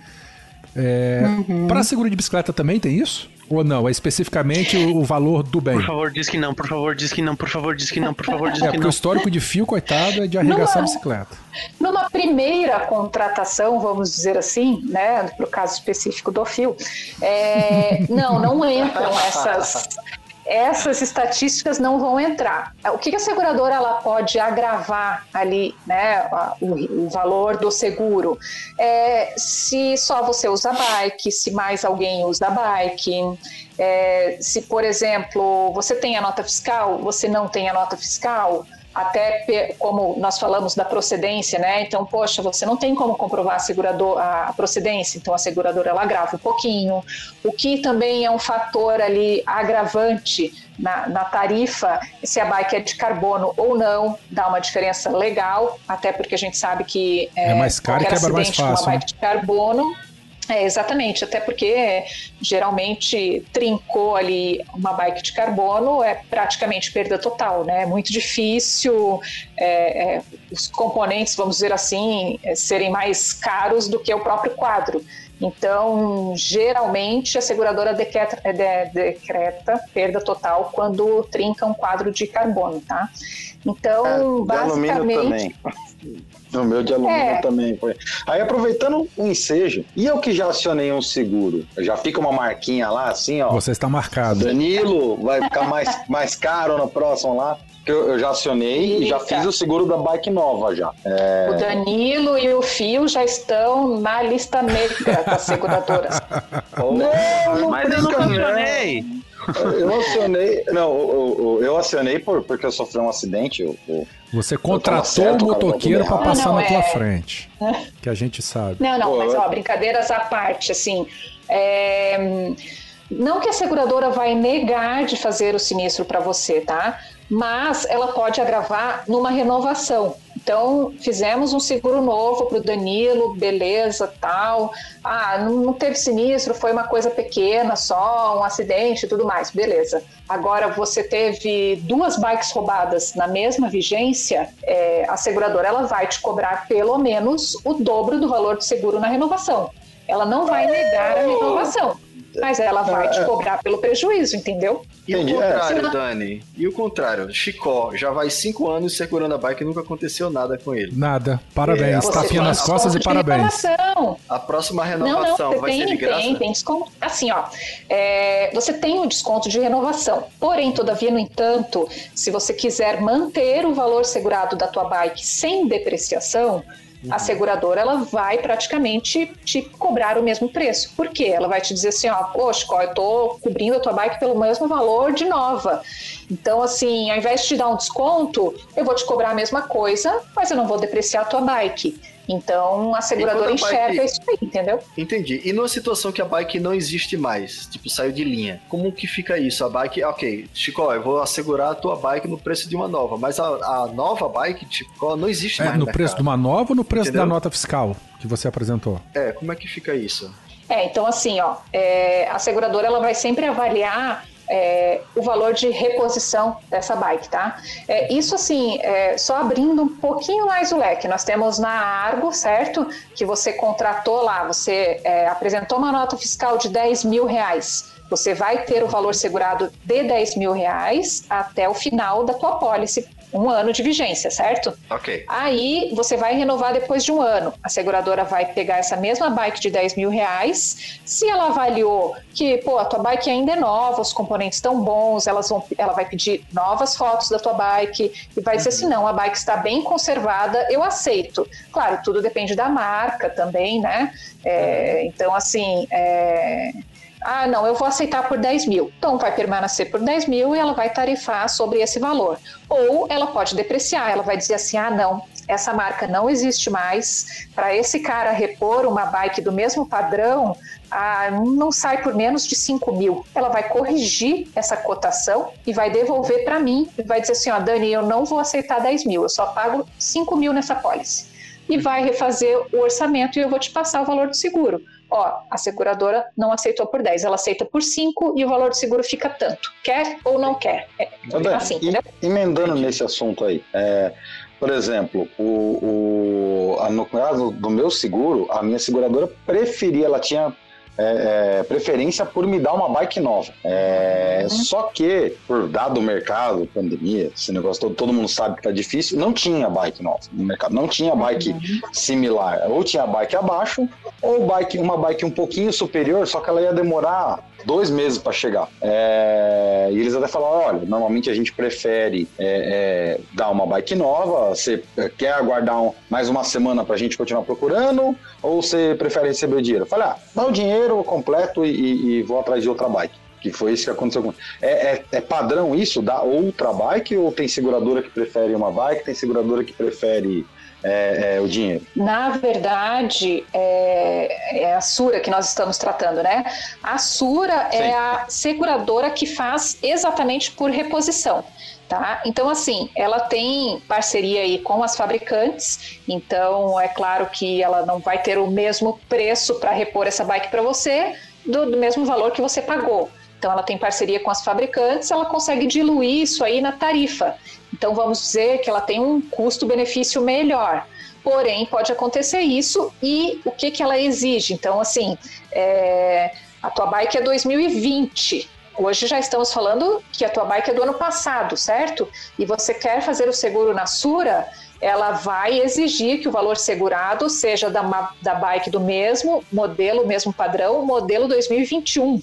É, uhum. Para seguro de bicicleta também tem isso? Ou não? É especificamente o, valor do bem? Por favor, diz que não, por favor, diz que não, por favor, diz que não, por favor, diz é, que não. o histórico de fio, coitado, é de arregaçar numa, a bicicleta. Numa primeira contratação, vamos dizer assim, né, para o caso específico do fio, é, não, não entram essas essas estatísticas não vão entrar. O que a seguradora ela pode agravar ali, né, o, o valor do seguro? É, se só você usa bike, se mais alguém usa bike, é, se, por exemplo, você tem a nota fiscal, você não tem a nota fiscal, até como nós falamos da procedência, né? Então, poxa, você não tem como comprovar a, segurador, a procedência, então a seguradora ela agrava um pouquinho. O que também é um fator ali agravante na, na, tarifa, se a bike é de carbono ou não, dá uma diferença legal, até porque a gente sabe que é, é mais caro e quebra mais fácil. Uma bike né? de carbono é, exatamente, até porque geralmente trincou ali uma bike de carbono é praticamente perda total, né? É muito difícil é, é, os componentes, vamos dizer assim, é, serem mais caros do que o próprio quadro. Então, geralmente, a seguradora decreta, é, de, decreta perda total quando trinca um quadro de carbono, tá? Então, é, basicamente. No meu de alumínio é. também foi. Aí aproveitando o ensejo, e eu que já acionei um seguro, já fica uma marquinha lá, assim, ó. Você está marcado. Danilo, vai ficar mais, mais caro no próximo lá. Eu, eu já acionei e já fiz o seguro da bike nova já. É... O Danilo e o Fio já estão na lista negra das seguradoras. não, mas eu não acionei. Eu acionei, não, eu, eu, acionei por, porque eu sofri um acidente. Eu, você contratou o motoqueiro para passar não, na tua é... frente. Que a gente sabe. Não, não, mas ó, brincadeiras à parte, assim. É... Não que a seguradora vai negar de fazer o sinistro para você, tá? Mas ela pode agravar numa renovação. Então, fizemos um seguro novo para o Danilo, beleza, tal. Ah, não teve sinistro, foi uma coisa pequena só, um acidente e tudo mais, beleza. Agora, você teve duas bikes roubadas na mesma vigência, é, a seguradora ela vai te cobrar pelo menos o dobro do valor do seguro na renovação. ela não vai negar a renovação mas ela vai te cobrar pelo prejuízo, entendeu? E o contrário, é. Dani? E o contrário? Chicó já vai cinco anos segurando a bike e nunca aconteceu nada com ele. Nada. Parabéns. É, Tapinha nas costas e parabéns. A próxima renovação não, não, vai tem, ser de graça? Tem, tem desconto. Assim, ó. É, você tem o desconto de renovação. Porém, todavia, no entanto, se você quiser manter o valor segurado da tua bike sem depreciação, a seguradora ela vai praticamente te cobrar o mesmo preço. Por quê? Ela vai te dizer assim, ó, poxa, eu tô cobrindo a tua bike pelo mesmo valor de nova. Então, assim, ao invés de te dar um desconto, eu vou te cobrar a mesma coisa, mas eu não vou depreciar a tua bike. Então a seguradora a enxerga bike... isso aí, entendeu? Entendi. E numa situação que a bike não existe mais, tipo, saiu de linha, como que fica isso? A bike, ok, Chico, eu vou assegurar a tua bike no preço de uma nova, mas a, a nova bike, Chico, não existe é, mais. No preço de uma nova ou no preço entendeu? da nota fiscal que você apresentou? É, como é que fica isso? É, então assim, ó, é, a seguradora ela vai sempre avaliar é, o valor de reposição dessa bike, tá? É, isso assim, é, só abrindo um pouquinho mais o leque, nós temos na Argo, certo? Que você contratou lá, você é, apresentou uma nota fiscal de 10 mil reais. Você vai ter o valor segurado de 10 mil reais até o final da tua pólice um ano de vigência, certo? Ok. Aí você vai renovar depois de um ano. A seguradora vai pegar essa mesma bike de 10 mil reais. Se ela avaliou que, pô, a tua bike ainda é nova, os componentes estão bons, elas vão, ela vai pedir novas fotos da tua bike e vai dizer assim: não, a bike está bem conservada, eu aceito. Claro, tudo depende da marca também, né? É, então, assim. É ah, não, eu vou aceitar por 10 mil. Então vai permanecer por 10 mil e ela vai tarifar sobre esse valor. Ou ela pode depreciar, ela vai dizer assim: ah, não, essa marca não existe mais. Para esse cara repor uma bike do mesmo padrão, ah, não sai por menos de 5 mil. Ela vai corrigir essa cotação e vai devolver para mim e vai dizer assim: ó, Dani, eu não vou aceitar 10 mil, eu só pago 5 mil nessa pólice. E vai refazer o orçamento e eu vou te passar o valor do seguro ó, a seguradora não aceitou por 10, ela aceita por 5 e o valor do seguro fica tanto. Quer ou não quer? É, assim, emendando nesse assunto aí, é, por exemplo, o, o, no caso do meu seguro, a minha seguradora preferia, ela tinha é, é, preferência por me dar uma bike nova. É, uhum. Só que, por dado o mercado, pandemia, esse negócio todo, todo mundo sabe que tá difícil, não tinha bike nova no mercado, não tinha bike uhum. similar. Ou tinha bike abaixo, ou bike, uma bike um pouquinho superior, só que ela ia demorar dois meses para chegar. É, e eles até falaram: olha, normalmente a gente prefere é, é, dar uma bike nova, você quer aguardar um, mais uma semana para a gente continuar procurando, ou você prefere receber o dinheiro? Eu falei: ah, dá o dinheiro completo e, e vou atrás de outra bike que foi isso que aconteceu com. É, é, é, padrão isso da outra bike ou tem seguradora que prefere uma bike, tem seguradora que prefere é, é, o dinheiro? Na verdade, é, é, a Sura que nós estamos tratando, né? A Sura é Sim. é a seguradora que faz exatamente por reposição. Tá? Então, assim, ela tem parceria aí com as fabricantes, então é claro que ela não vai ter o mesmo preço para repor essa bike para você, do, do mesmo valor que você pagou. Então, ela tem parceria com as fabricantes, ela consegue diluir isso aí na tarifa. Então, vamos dizer que ela tem um custo-benefício melhor. Porém, pode acontecer isso e o que, que ela exige? Então, assim, é, a tua bike é 2020. Hoje já estamos falando que a tua bike é do ano passado, certo? E você quer fazer o seguro na Sura, ela vai exigir que o valor segurado seja da, da bike do mesmo modelo, mesmo padrão, modelo 2021.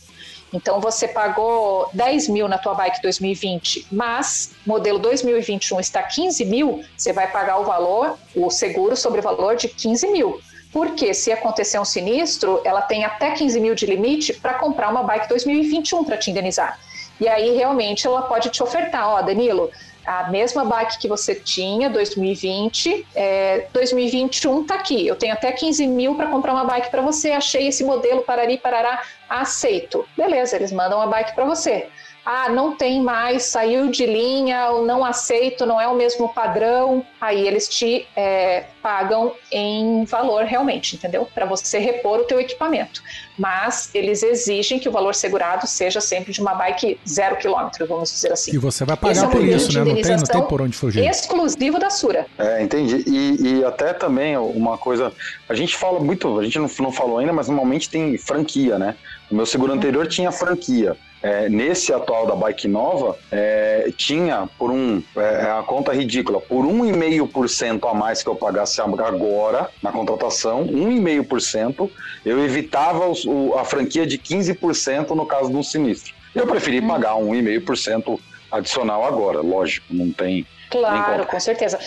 Então você pagou 10 mil na tua bike 2020, mas modelo 2021 está 15 mil, você vai pagar o valor, o seguro sobre o valor de 15 mil. Porque se acontecer um sinistro, ela tem até 15 mil de limite para comprar uma bike 2021 para te indenizar. E aí realmente ela pode te ofertar, ó, Danilo, a mesma bike que você tinha, 2020, é, 2021 tá aqui. Eu tenho até 15 mil para comprar uma bike para você. Achei esse modelo, parari, parará. aceito. Beleza, eles mandam a bike para você ah, não tem mais, saiu de linha, ou não aceito, não é o mesmo padrão, aí eles te é, pagam em valor realmente, entendeu? Para você repor o teu equipamento. Mas eles exigem que o valor segurado seja sempre de uma bike zero quilômetro, vamos dizer assim. E você vai pagar é por isso, né? Não tem, não tem por onde fugir. Exclusivo da Sura. É, entendi. E, e, até também uma coisa, a gente fala muito, a gente não, não falou ainda, mas normalmente tem franquia, né? O meu seguro anterior tinha franquia. É, nesse atual da bike nova, é, tinha por um. É, é a conta ridícula, por 1,5% a mais que eu pagasse agora na contratação, 1,5%, eu evitava os, o, a franquia de 15% no caso de um sinistro. Eu preferi hum. pagar 1,5% adicional agora, lógico, não tem. Claro, com certeza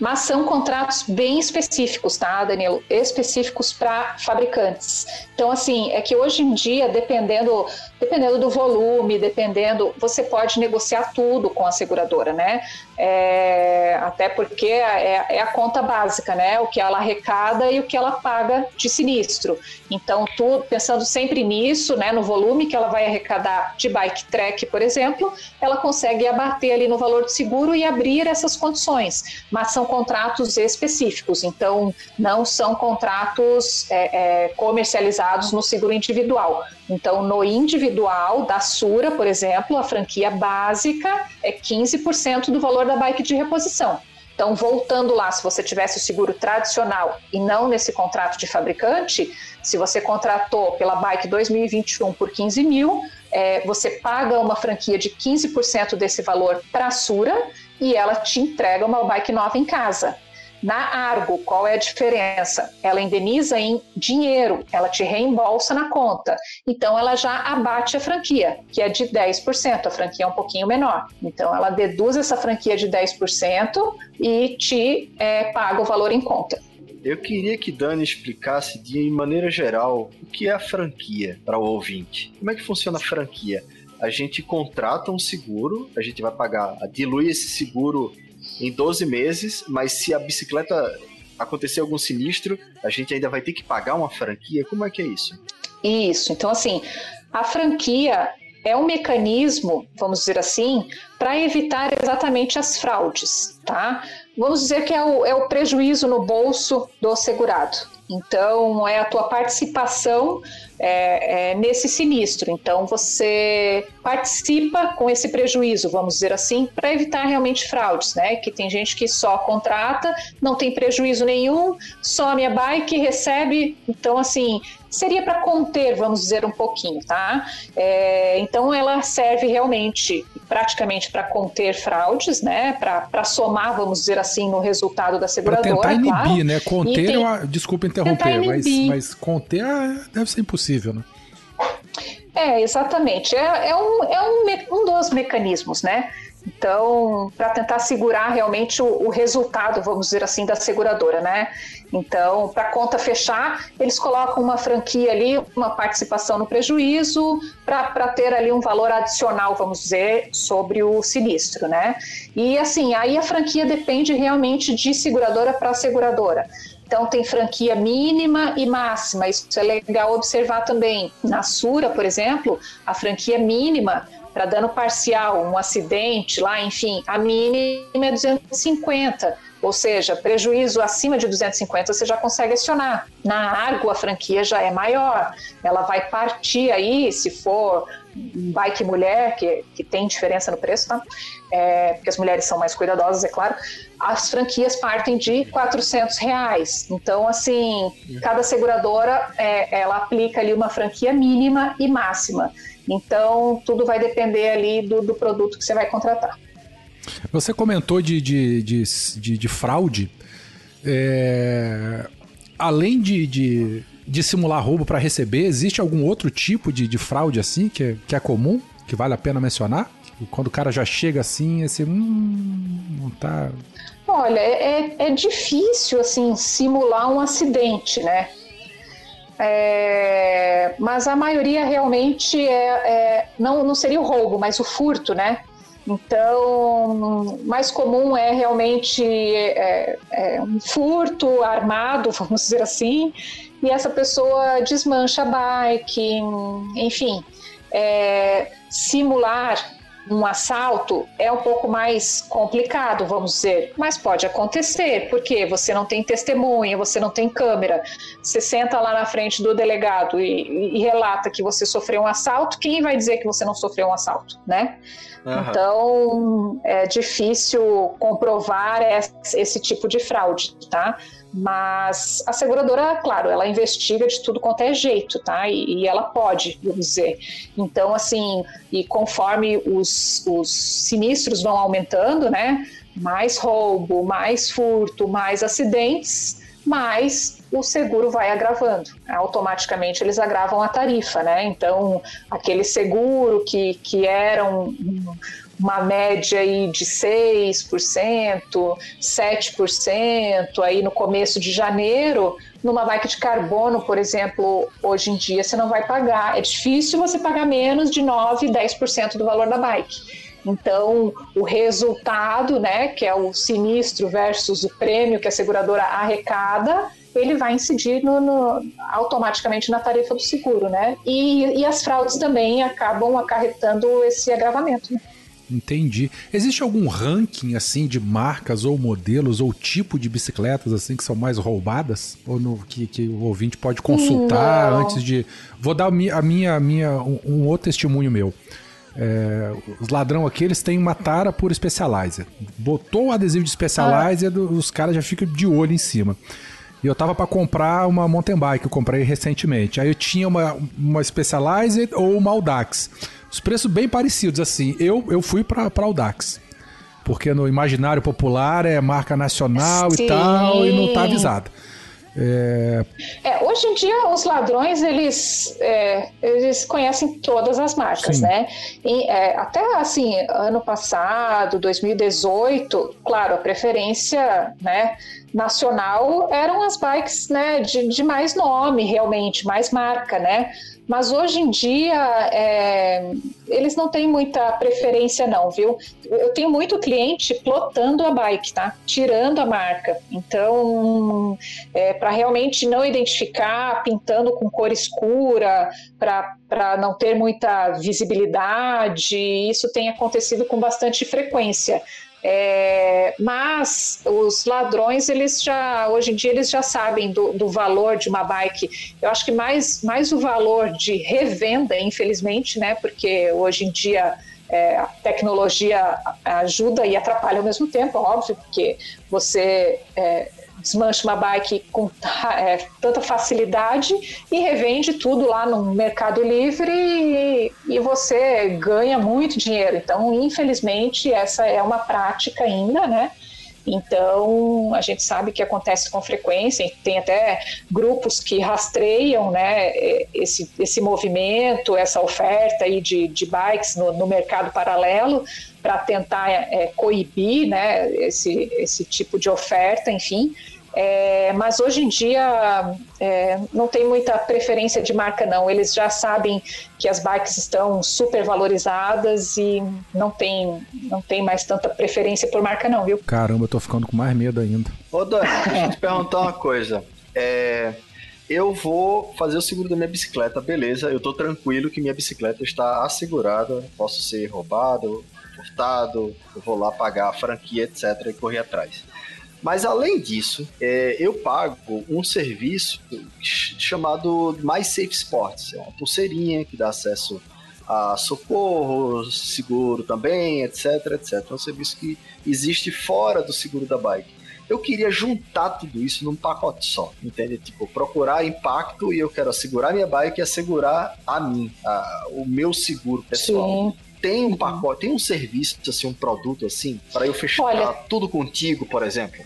mas são contratos bem específicos, tá, Danilo? Específicos para fabricantes. Então, assim, é que hoje em dia, dependendo, dependendo do volume, dependendo, você pode negociar tudo com a seguradora, né? É, até porque é, é, a conta básica, né? O que ela arrecada e o que ela paga de sinistro. Então, tudo, pensando sempre nisso, né? No volume que ela vai arrecadar de bike track, por exemplo, ela consegue abater ali no valor do seguro e abrir essas condições. Mas são contratos específicos, então não são contratos é, é comercializados no seguro individual. Então, no individual da Sura, por exemplo, a franquia básica é 15% do valor da bike de reposição. Então, voltando lá, se você tivesse o seguro tradicional e não nesse contrato de fabricante, se você contratou pela bike 2021 por 15 mil, é, você paga uma franquia de 15% desse valor para a Sura e ela te entrega uma bike nova em casa. Na Argo, qual é a diferença? Ela indeniza em dinheiro, ela te reembolsa na conta. Então, ela já abate a franquia, que é de 10%. A franquia é um pouquinho menor. Então, ela deduz essa franquia de 10% e te é, paga o valor em conta. Eu queria que Dani explicasse de maneira geral o que é a franquia para o ouvinte. Como é que funciona a franquia? A gente contrata um seguro, a gente vai pagar, dilui esse seguro em 12 meses, mas se a bicicleta acontecer algum sinistro, a gente ainda vai ter que pagar uma franquia? Como é que é isso? Isso. Então, assim, a franquia é um mecanismo, vamos dizer assim, para evitar exatamente as fraudes, tá? Vamos dizer que é o, é o prejuízo no bolso do segurado. Então, é a tua participação é, é, nesse sinistro. Então, você participa com esse prejuízo, vamos dizer assim, para evitar realmente fraudes, né? Que tem gente que só contrata, não tem prejuízo nenhum, some a bike, recebe. Então, assim, seria para conter, vamos dizer, um pouquinho, tá? É, então, ela serve realmente, praticamente, para conter fraudes, né? Para somar, vamos dizer assim, no resultado da seguradora. Para tentar inibir, claro. né? Conter, tem... uma... desculpa interromper, mas, mas conter ah, deve ser impossível possível, né? É, exatamente. É, é, um, é um, um dos mecanismos, né? Então, para tentar segurar realmente o, o, resultado, vamos dizer assim, da seguradora, né? Então, para a conta fechar, eles colocam uma franquia ali, uma participação no prejuízo, para ter ali um valor adicional, vamos dizer, sobre o sinistro, né? E assim, aí a franquia depende realmente de seguradora para seguradora. Então, tem franquia mínima e máxima. Isso é legal observar também. Na Sura, por exemplo, a franquia mínima para dano parcial, um acidente lá, enfim, a mínima é 250. Ou seja, prejuízo acima de 250 você já consegue acionar. Na Argo, a franquia já é maior. Ela vai partir aí, se for bike mulher, que, que tem diferença no preço, tá? É, porque as mulheres são mais cuidadosas, é claro as franquias partem de 400 reais. Então, assim, cada seguradora é, ela aplica ali uma franquia mínima e máxima. Então, tudo vai depender ali do, do produto que você vai contratar. Você comentou de, de, de, de, de fraude. É, além de, de, de, simular roubo para receber, existe algum outro tipo de, de fraude assim que é, que é comum, que vale a pena mencionar? Quando o cara já chega assim, esse hum, não tá Olha, é, é difícil assim simular um acidente, né? É, mas a maioria realmente é, é, não, não seria o roubo, mas o furto, né? Então, mais comum é realmente é, é um furto armado, vamos dizer assim, e essa pessoa desmancha a bike, enfim, é, simular um assalto é um pouco mais complicado, vamos dizer, mas pode acontecer, porque você não tem testemunha, você não tem câmera. Você senta lá na frente do delegado e, e relata que você sofreu um assalto, quem vai dizer que você não sofreu um assalto, né? Uhum. Então é difícil comprovar esse tipo de fraude, tá? Mas a seguradora, claro, ela investiga de tudo quanto é jeito, tá? E, e ela pode, vamos dizer. Então, assim, e conforme os, os sinistros vão aumentando, né? Mais roubo, mais furto, mais acidentes, mais o seguro vai agravando. Automaticamente eles agravam a tarifa, né? Então, aquele seguro que, que era um, uma média aí de 6%, 7%, aí no começo de janeiro, numa bike de carbono, por exemplo, hoje em dia você não vai pagar. É difícil você pagar menos de 9, 10% do valor da bike. Então, o resultado, né, que é o sinistro versus o prêmio que a seguradora arrecada, ele vai incidir no, no, automaticamente na tarifa do seguro, né? E, e as fraudes também acabam acarretando esse agravamento. Né? Entendi. Existe algum ranking assim de marcas ou modelos ou tipo de bicicletas assim que são mais roubadas ou no que, que o ouvinte pode consultar Não. antes de vou dar a minha a minha, um, um, outro testemunho meu. É, os ladrão aqui eles têm uma tara por Specializer. Botou o adesivo de Specializer, ah. os caras já ficam de olho em cima. E eu tava para comprar uma mountain bike, eu comprei recentemente. Aí eu tinha uma, uma Specializer ou uma Audax. Os preços bem parecidos, assim. Eu, eu fui para Audax. Porque no imaginário popular é marca nacional Sim. e tal, e não tá avisado. É... É, hoje em dia os ladrões eles, é, eles conhecem todas as marcas, Sim. né? E, é, até assim ano passado, 2018, claro, a preferência, né? Nacional eram as bikes né, de, de mais nome, realmente, mais marca, né? Mas hoje em dia, é, eles não têm muita preferência, não, viu? Eu tenho muito cliente plotando a bike, tá? Tirando a marca. Então, é, para realmente não identificar, pintando com cor escura, para não ter muita visibilidade, isso tem acontecido com bastante frequência. É, mas os ladrões, eles já, hoje em dia, eles já sabem do, do, valor de uma bike. Eu acho que mais, mais o valor de revenda, infelizmente, né? Porque hoje em dia é, a tecnologia ajuda e atrapalha ao mesmo tempo, óbvio, porque você é, desmancha uma bike com é, tanta facilidade e revende tudo lá no Mercado Livre e, e, você ganha muito dinheiro. Então, infelizmente, essa é uma prática ainda, né? Então, a gente sabe que acontece com frequência, tem até grupos que rastreiam né, esse, esse movimento, essa oferta aí de, de bikes no, no mercado paralelo para tentar é, coibir né, esse, esse tipo de oferta, enfim. É, mas hoje em dia é, não tem muita preferência de marca não. Eles já sabem que as bikes estão super valorizadas e não tem, não tem mais tanta preferência por marca não, viu? Caramba, eu tô ficando com mais medo ainda. Ô Dani, deixa eu te perguntar uma coisa. É, eu vou fazer o seguro da minha bicicleta, beleza. Eu tô tranquilo que minha bicicleta está assegurada. Posso ser roubado, furtado, eu vou lá pagar a franquia, etc. e correr atrás. Mas além disso, é, eu pago um serviço chamado My Safe Sports. É uma pulseirinha que dá acesso a socorro, seguro também, etc, etc. É um serviço que existe fora do seguro da bike. Eu queria juntar tudo isso num pacote só, entende? Tipo, procurar impacto e eu quero assegurar minha bike e assegurar a mim, a, o meu seguro pessoal. Sim tem um pacote, tem um serviço, assim, um produto assim, para eu fechar Olha, tudo contigo, por exemplo?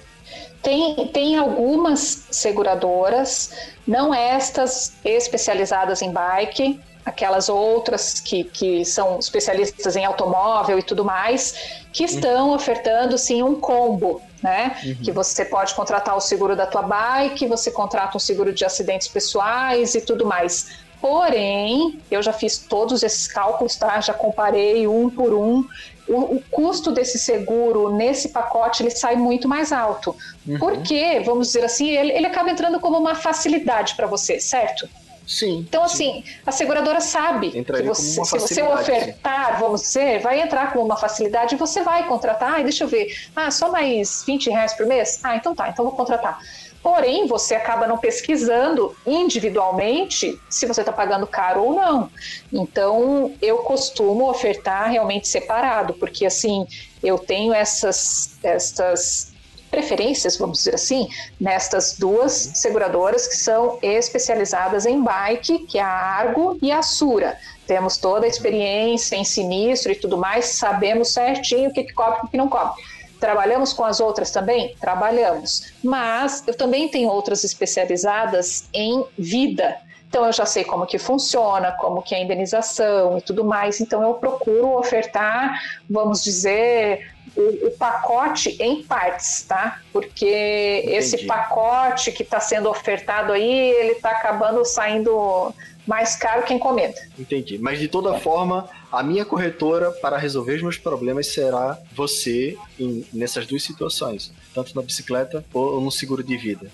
Tem, tem algumas seguradoras, não estas especializadas em bike, aquelas outras que, que são especialistas em automóvel e tudo mais, que uhum. estão uhum. ofertando sim um combo, né? Uhum. Que você pode contratar o seguro da tua bike, você contrata um seguro de acidentes pessoais e tudo mais. Porém, eu já fiz todos esses cálculos, tá? Já comparei um por um. O, o custo desse seguro nesse pacote ele sai muito mais alto. Uhum. Porque, vamos dizer assim, ele, ele acaba entrando como uma facilidade para você, certo? Sim. Então, sim. assim, a seguradora sabe Entraria que você, se você ofertar, vamos dizer, vai entrar com uma facilidade e você vai contratar. Ah, deixa eu ver. Ah, só mais 20 reais por mês? Ah, então tá, então vou contratar. Porém, você acaba não pesquisando individualmente se você está pagando caro ou não. Então, eu costumo ofertar realmente separado, porque assim, eu tenho essas, essas preferências, vamos dizer assim, nestas duas seguradoras que são especializadas em bike, que é a Argo e a Sura. Temos toda a experiência em sinistro e tudo mais, sabemos certinho o que, que cobre e o que não cobre. Trabalhamos com as outras também? Trabalhamos. Mas eu também tenho outras especializadas em vida. Então eu já sei como que funciona, como que é a indenização e tudo mais. Então eu procuro ofertar, vamos dizer, o, o pacote em partes, tá? Porque Entendi. esse pacote que está sendo ofertado aí, ele está acabando saindo mais caro que encomenda. Entendi. Mas de toda forma, a minha corretora para resolver os meus problemas será você em- nessas duas situações, tanto na bicicleta ou no seguro de vida.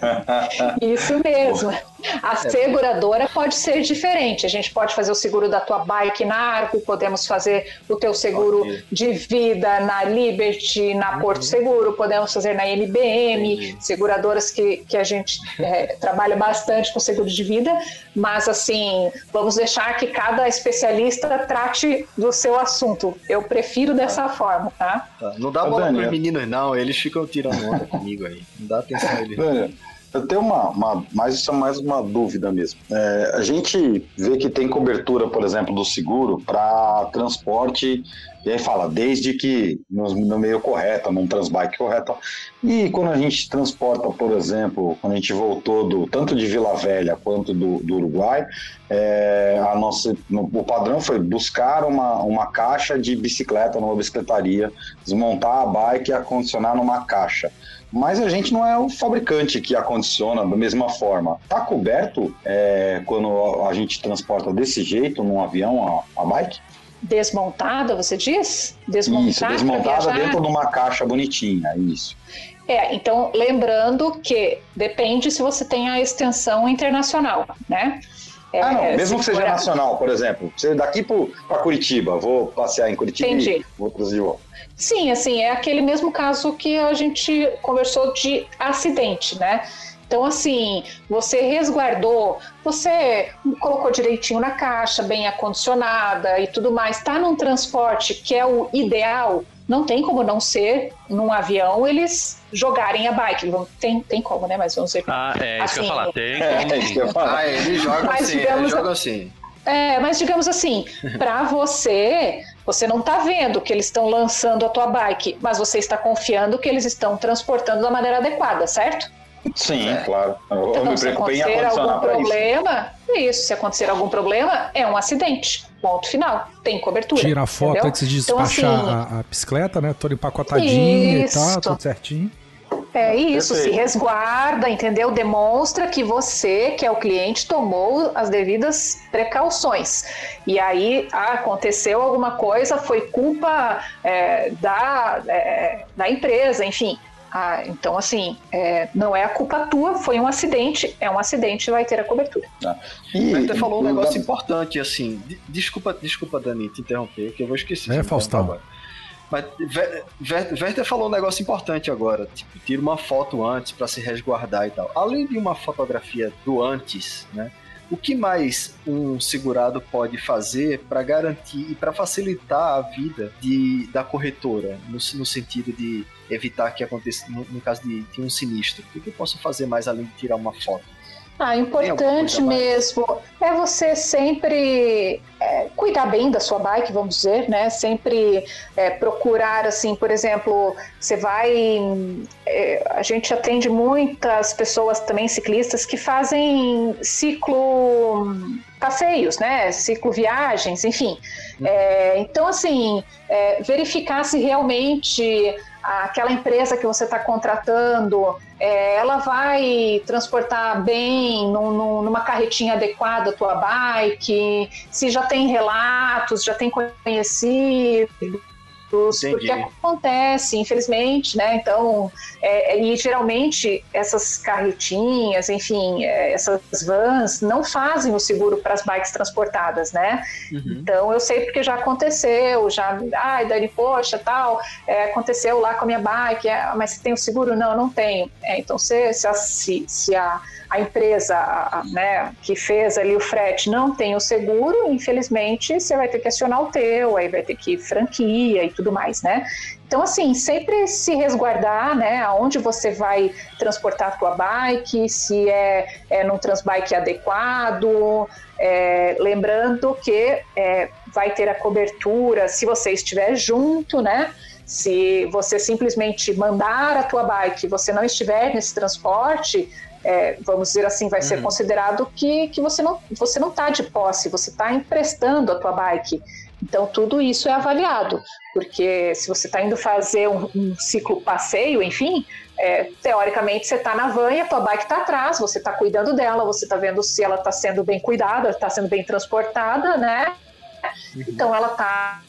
Isso mesmo. A É. seguradora pode ser diferente. A gente pode fazer o seguro da tua bike na Arco, podemos fazer o teu seguro Ok. Uhum. de vida na Liberty, na Porto Seguro, podemos fazer na MBM, Entendi. seguradoras que, que a gente é, trabalha bastante com seguro de vida, mas assim, vamos deixar que cada especialista trate do seu assunto. Eu prefiro dessa forma, tá? Tá? Não dá Ô, bola Daniel. pros meninos, não. Eles ficam tirando onda comigo aí. Não dá atenção a eles. Eu tenho uma, uma, mas isso é mais uma dúvida mesmo. É, a gente vê que tem cobertura, por exemplo, do seguro para transporte, e aí fala, desde que no, no meio correto, num transbike correto. E quando a gente transporta, por exemplo, quando a gente voltou do tanto de Vila Velha quanto do, do Uruguai, é, a nossa, no- o padrão foi buscar uma, uma caixa de bicicleta numa bicicletaria, desmontar a bike e acondicionar numa caixa. Mas a gente não é o fabricante que acondiciona da mesma forma. Tá coberto é, quando a gente transporta desse jeito num avião a, a bike? Desmontada, você diz? Desmontar isso, desmontada dentro de uma caixa bonitinha, isso. É, então lembrando que depende se você tem a extensão internacional, né? É, ah, não, mesmo que seja for nacional, por exemplo. Você daqui para Curitiba, vou passear em Curitiba Entendi. e vou de volta. Sim, assim, é aquele mesmo caso que a gente conversou de acidente, né? Então, assim, você resguardou, você colocou direitinho na caixa, bem acondicionada e tudo mais, tá num transporte que é o ideal, não tem como não ser num avião eles jogarem a bike. Tem, tem como, né? Mas vamos ver. Ah, é isso que eu ia Assim, falar. Tem É, isso que eu ia falar. Ah, eles jogam Mas assim, digamos- eles jogam assim. É, mas digamos assim, para você, você não está vendo que eles estão lançando a tua bike, mas você está confiando que eles estão transportando da maneira adequada, certo? Sim, claro. Eu, Então, me se preocupei em acontecer algum para isso. problema, isso. Se acontecer algum problema, é um acidente. Ponto final. Tem cobertura. Tira a foto entendeu? antes de Então, despachar assim, a, a bicicleta, né? Toda empacotadinha Isso. e tal, tudo certinho. É isso, se Perfeito. resguarda, entendeu? Demonstra que você, que é o cliente, tomou as devidas precauções. E aí ah, aconteceu alguma coisa, foi culpa é, da, é, da empresa, enfim. Ah, então, assim, é, não é a culpa tua, foi um acidente, é um acidente, vai ter a cobertura. E, Mas Você falou um e- negócio importante, assim. de- Desculpa, desculpa, Dani, te interromper, que eu vou esquecer. É, Faustão. Mas Werther falou um negócio importante agora. Tipo, tira uma foto antes para se resguardar e tal. Além de uma fotografia do antes, né? O que mais um segurado pode fazer para garantir e para facilitar a vida de, da corretora, no, no sentido de evitar que aconteça, no, no caso de, de um sinistro? O que eu posso fazer mais além de tirar uma foto? Ah, importante mesmo é você sempre é, cuidar bem da sua bike, vamos dizer, né? Sempre é, procurar, assim, por exemplo, você vai. é, a gente atende muitas pessoas também ciclistas que fazem ciclo passeios, né? Ciclo viagens, enfim. É, então, assim, é, verificar se realmente aquela empresa que você está contratando, é, ela vai transportar bem num, numa carretinha adequada a tua bike, se já tem relatos, já tem conhecido Entendi. porque acontece, infelizmente, né? Então, é, e geralmente essas carretinhas, enfim, é, essas vans não fazem o seguro para as bikes transportadas, né? Uhum. Então, eu sei porque já aconteceu, já, ai, Dani, poxa, tal, é, aconteceu lá com a minha bike, é, mas você tem o seguro? Não, não tenho. É, então, se, se, a, se, se a a empresa né, que fez ali o frete não tem o seguro, infelizmente você vai ter que acionar o teu, aí vai ter que franquia e tudo mais, né? Então, assim, sempre se resguardar, né, aonde você vai transportar a tua bike, se é, é num transbike adequado, é, lembrando que é, vai ter a cobertura se você estiver junto, né? Se você simplesmente mandar a tua bike, você não estiver nesse transporte, é, vamos dizer assim, vai ser uhum. considerado que, que você não você não está de posse, você está emprestando a tua bike. Então tudo isso é avaliado, porque se você está indo fazer um, um, ciclo passeio, enfim, é, teoricamente você está na van e a tua bike está atrás, você está cuidando dela, você está vendo se ela está sendo bem cuidada, está sendo bem transportada, né? Uhum. Então ela está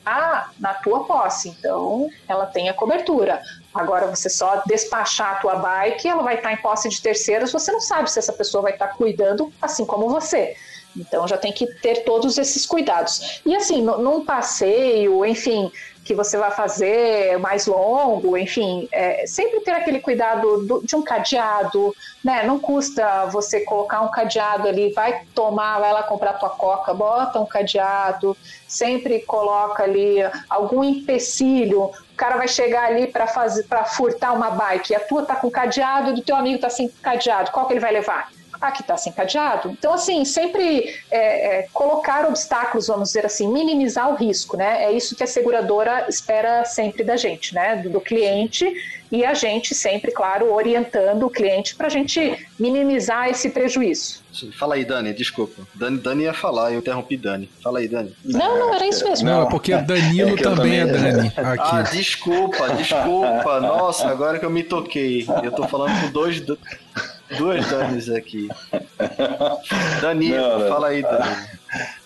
na tua posse, então ela tem a cobertura. Agora, você só despachar a tua bike, ela vai estar em posse de terceiros, você não sabe se essa pessoa vai estar cuidando assim como você. Então já tem que ter todos esses cuidados. E assim, num passeio, enfim, que você vai fazer mais longo, enfim, é, sempre ter aquele cuidado do, de um cadeado, né? Não custa você colocar um cadeado ali, vai tomar, vai lá comprar tua coca, bota um cadeado, sempre coloca ali algum empecilho. O cara vai chegar ali para fazer, para furtar uma bike, e a tua tá com cadeado, do teu amigo tá sem cadeado, qual que ele vai levar? Ah, que está sem cadeado. Então, assim, sempre é, é, colocar obstáculos, vamos dizer assim, minimizar o risco, né? É isso que a seguradora espera sempre da gente, né? Do, do cliente e a gente sempre, claro, orientando o cliente para a gente minimizar esse prejuízo. Fala aí, Dani, desculpa. Dani, Dani ia falar, eu interrompi Dani. Fala aí, Dani. Não, não, era isso mesmo. Não, é porque Danilo é também, também é Dani. Aqui. Ah, desculpa, desculpa. Nossa, agora que eu me toquei. Eu tô falando com dois, duas Danis aqui. Danilo, não, fala aí.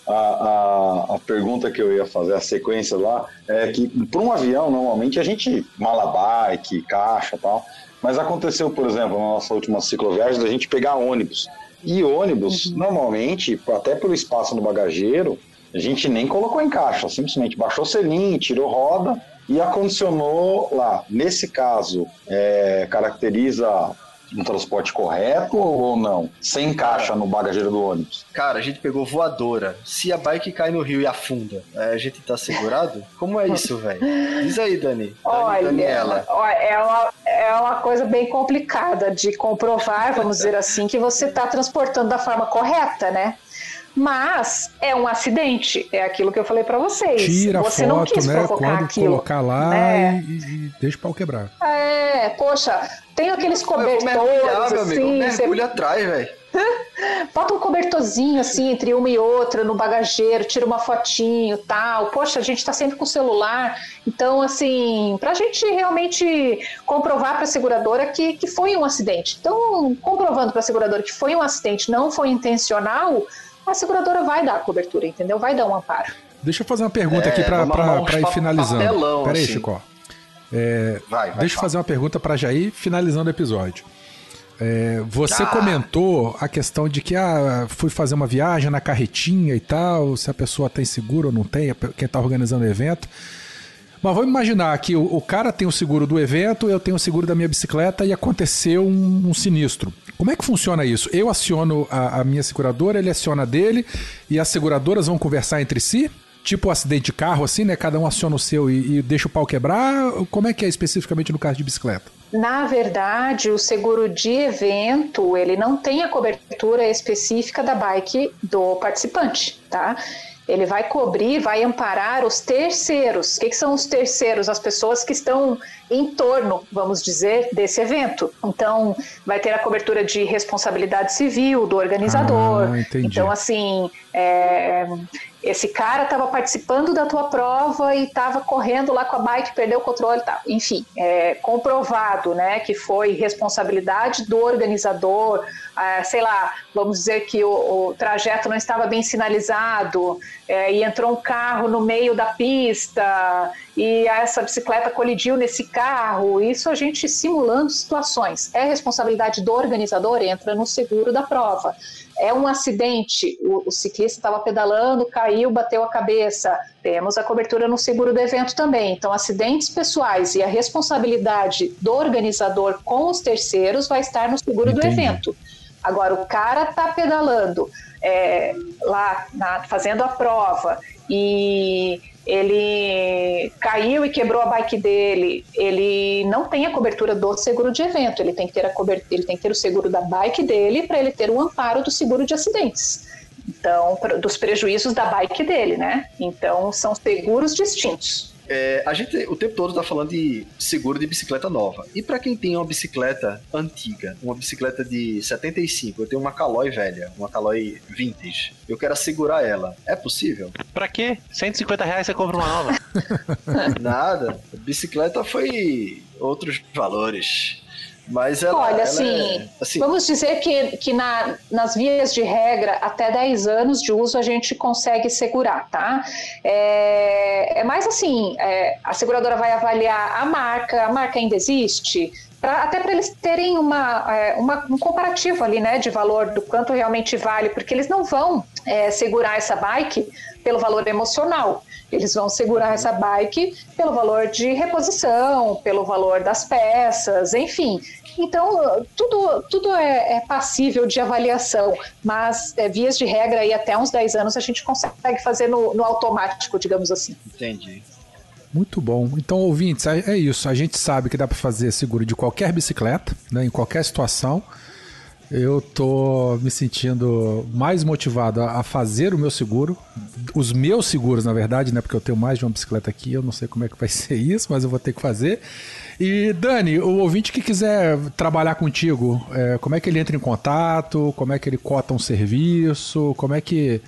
A, a, a, pergunta que eu ia fazer, a sequência lá, é que para um avião, normalmente a gente mala bike, caixa tal, mas aconteceu, por exemplo, na nossa última cicloviagem, da gente pegar ônibus. E ônibus, uhum. normalmente, até pelo espaço no bagageiro, a gente nem colocou em caixa, simplesmente baixou o selinho, tirou roda e acondicionou lá. Nesse caso, é, caracteriza um transporte correto ou não? Sem caixa no bagageiro do ônibus? Cara, a gente pegou voadora. Se a bike cai no rio e afunda, a gente tá segurado? Como é isso, velho? Diz aí, Dani. Olha, Daniela. é uma, é uma coisa bem complicada de comprovar, vamos dizer assim, que você está transportando da forma correta, né? Mas é um acidente, é aquilo que eu falei para vocês. Tira Você foto, não quis né? Quando aquilo, colocar lá né? e, e, deixa o pau quebrar. É, poxa, tem aqueles cobertores assim. Mergulha você... atrás, velho. Bota um cobertorzinho assim entre uma e outra no bagageiro, tira uma fotinho tal. Poxa, a gente tá sempre com o celular. Então, assim, pra gente realmente comprovar pra seguradora que, que foi um acidente. Então, comprovando pra seguradora que foi um acidente, não foi intencional, a seguradora vai dar a cobertura, entendeu? Vai dar um amparo. Deixa eu fazer uma pergunta é, aqui para ir finalizando. Papelão, Pera aí, assim. Chico. É, vai, vai, deixa eu fazer uma pergunta para já ir finalizando o episódio. É, você ah. comentou a questão de que ah, fui fazer uma viagem na carretinha e tal, se a pessoa tem seguro ou não tem, quem está organizando o evento. Mas vamos imaginar que o, o, cara tem o seguro do evento, eu tenho o seguro da minha bicicleta e aconteceu um, um sinistro. Como é que funciona isso? Eu aciono a, a minha seguradora, ele aciona a dele e as seguradoras vão conversar entre si? Tipo um acidente de carro, assim, né? Cada um aciona o seu e, e deixa o pau quebrar? Como é que é especificamente no caso de bicicleta? Na verdade, o seguro de evento, ele não tem a cobertura específica da bike do participante, tá? ele vai cobrir, vai amparar os terceiros. O que, que, são os terceiros? As pessoas que estão em torno, vamos dizer, desse evento. Então, vai ter a cobertura de responsabilidade civil do organizador. Ah, então, assim, é, esse cara estava participando da tua prova e estava correndo lá com a bike, perdeu o controle, tá. Enfim, é comprovado, né, que foi responsabilidade do organizador, é, sei lá, vamos dizer que o, o trajeto não estava bem sinalizado é, e entrou um carro no meio da pista e essa bicicleta colidiu nesse carro. Isso a gente simulando situações. É responsabilidade do organizador, entra no seguro da prova é um acidente, o, o ciclista estava pedalando, caiu, bateu a cabeça. Temos a cobertura no seguro do evento também. Então, acidentes pessoais e a responsabilidade do organizador com os terceiros vai estar no seguro Entendi. do evento. Agora, o cara está pedalando é, lá, na, fazendo a prova e ele caiu e quebrou a bike dele, ele não tem a cobertura do seguro de evento, ele tem que ter, a cobertura, ele tem que ter o seguro da bike dele para ele ter o amparo do seguro de acidentes. Então, dos prejuízos da bike dele, né? Então, são seguros distintos. É, a gente o tempo todo tá falando de seguro de bicicleta nova. E para quem tem uma bicicleta antiga, uma bicicleta de 75, eu tenho uma Caloi velha, uma Caloi vintage. Eu quero assegurar ela. É possível? Para quê? 150 reais você compra uma nova. Nada. Bicicleta foi outros valores. Mas ela, Olha, ela assim, é, assim, vamos dizer que, que na, nas vias de regra, até 10 anos de uso a gente consegue segurar, tá? É, é mais assim, é, a seguradora vai avaliar a marca, a marca ainda existe, Pra, até para eles terem uma, é, uma, um comparativo ali, né, de valor do quanto realmente vale, porque eles não vão é, segurar essa bike pelo valor emocional. Eles vão segurar essa bike pelo valor de reposição, pelo valor das peças, enfim. Então, tudo, tudo é, é passível de avaliação, mas é, vias de regra aí até uns 10 anos a gente consegue fazer no, no automático, digamos assim. Entendi. Muito bom. Então, ouvintes, é, é isso. A gente sabe que dá para fazer seguro de qualquer bicicleta, né, em qualquer situação. Eu tô me sentindo mais motivado a fazer o meu seguro, os meus seguros, na verdade, né? Porque eu tenho mais de uma bicicleta aqui, eu não sei como é que vai ser isso, mas eu vou ter que fazer. E Dani, o ouvinte que quiser trabalhar contigo, é, como é que ele entra em contato? Como é que ele cota um serviço? Como é que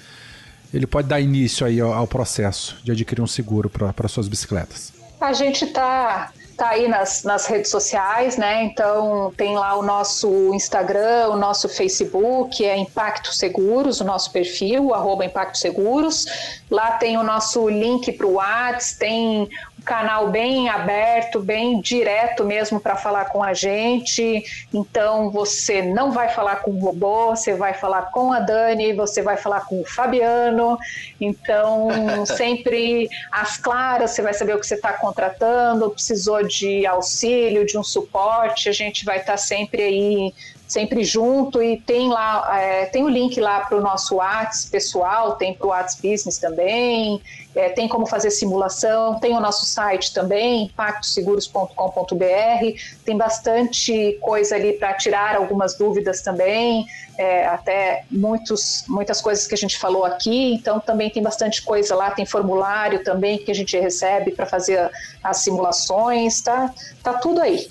ele pode dar início aí ao, ao processo de adquirir um seguro para suas bicicletas? A gente está tá aí nas, nas redes sociais, né? Então tem lá o nosso Instagram, o nosso Facebook, é Impacto Seguros, o nosso perfil, arroba Impacto Seguros. Lá tem o nosso link para o WhatsApp, tem canal bem aberto, bem direto mesmo para falar com a gente. Então você não vai falar com o robô, você vai falar com a Dani, você vai falar com o Fabiano. Então sempre às claras, você vai saber o que você está contratando, precisou de auxílio, de um suporte, a gente vai estar tá sempre aí sempre junto e tem lá é, tem o link lá para o nosso WhatsApp pessoal, tem para o WhatsApp Business também, é, tem como fazer simulação, tem o nosso site também, impactoseguros.com.br, tem bastante coisa ali para tirar algumas dúvidas também, é, até muitos, muitas coisas que a gente falou aqui, então também tem bastante coisa lá, tem formulário também que a gente recebe para fazer as simulações, tá, tá tudo aí.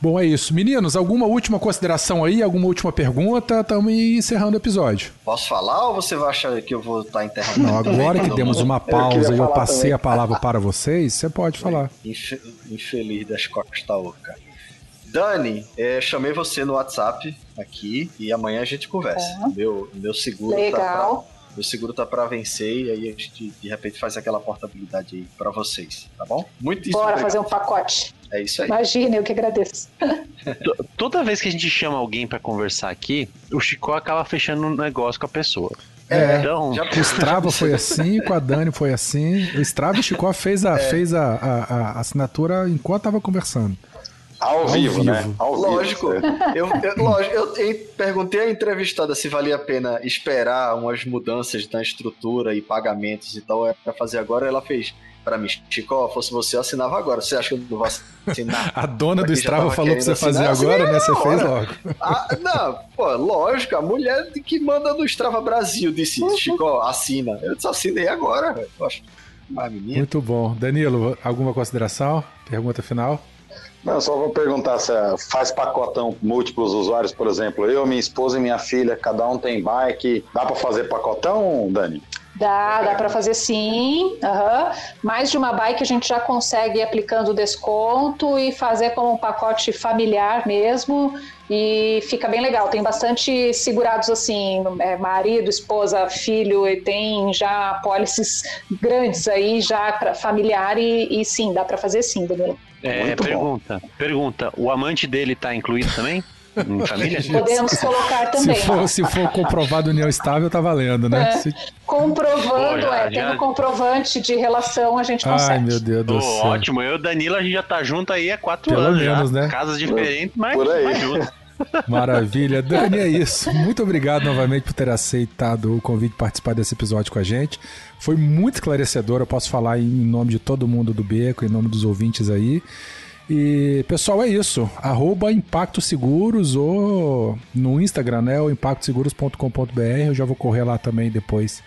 Bom, é isso. Meninos, alguma última consideração aí? Alguma última pergunta? Estamos encerrando o episódio. Posso falar ou você vai achar que eu vou estar tá interrompendo? Não, agora que demos uma pausa e eu passei também. a palavra para vocês, você pode falar. Infeliz das costas da oca. Dani, é, chamei você no WhatsApp aqui e amanhã a gente conversa. É. Meu, meu seguro tá Legal. tá pra, meu seguro tá para vencer e aí a gente de repente faz aquela portabilidade aí para vocês, tá bom? Muito Bora obrigado. fazer um pacote. É isso aí. Imagina, eu que agradeço. Toda vez que a gente chama alguém para conversar aqui, o Chico acaba fechando um negócio com a pessoa. É, então, já, o Strava foi assim, com a Dani foi assim. O Strava e o Chico fez a, é. fez a, a, a assinatura enquanto tava conversando. Ao, Ao vivo, vivo, né? Ao lógico. Vivo, eu, eu, lógico. Eu, eu perguntei à entrevistada se valia a pena esperar umas mudanças na estrutura e pagamentos e tal, é para fazer agora. Ela fez para mim, Chico, fosse você, eu assinava agora. Você acha que eu não vou assinar? a dona do Strava falou pra você fazer agora, né? Você fez logo. Ah, não, pô, lógico, a mulher que manda no Strava Brasil disse, Chico, assina. Eu disse, assinei agora, velho. Muito bom. Danilo, alguma consideração? Pergunta final? Não, só vou perguntar se é, faz pacotão múltiplos usuários, por exemplo. Eu, minha esposa e minha filha, cada um tem bike. Dá para fazer pacotão, Dani? Dá, dá para fazer sim. Uhum. Mais de uma bike a gente já consegue ir aplicando desconto e fazer como um pacote familiar mesmo. E fica bem legal. Tem bastante segurados assim, é, marido, esposa, filho, e tem já apólices grandes aí, já familiar, e, e, sim, dá para fazer sim, Danilo. É, pergunta, bom. pergunta, o amante dele está incluído também? Em família? Podemos colocar também. Se for, se for comprovado união estável, tá valendo, né? É. Se... Comprovando, Pô, já, é, já... tendo comprovante de relação, a gente consegue. Ai, meu Deus do céu. Ótimo, eu e o Danilo, a gente já tá junto aí há quatro Pelo anos menos, já. né? Casas diferentes, mas, Por aí. mas juntos. Maravilha. Dani, é isso. Muito obrigado novamente por ter aceitado o convite de participar desse episódio com a gente. Foi muito esclarecedor. Eu posso falar em nome de todo mundo do Beco, em nome dos ouvintes aí. E, pessoal, é isso. Arroba Impacto Seguros ou no Instagram, né? O impactoseguros.com.br. Eu já vou correr lá também depois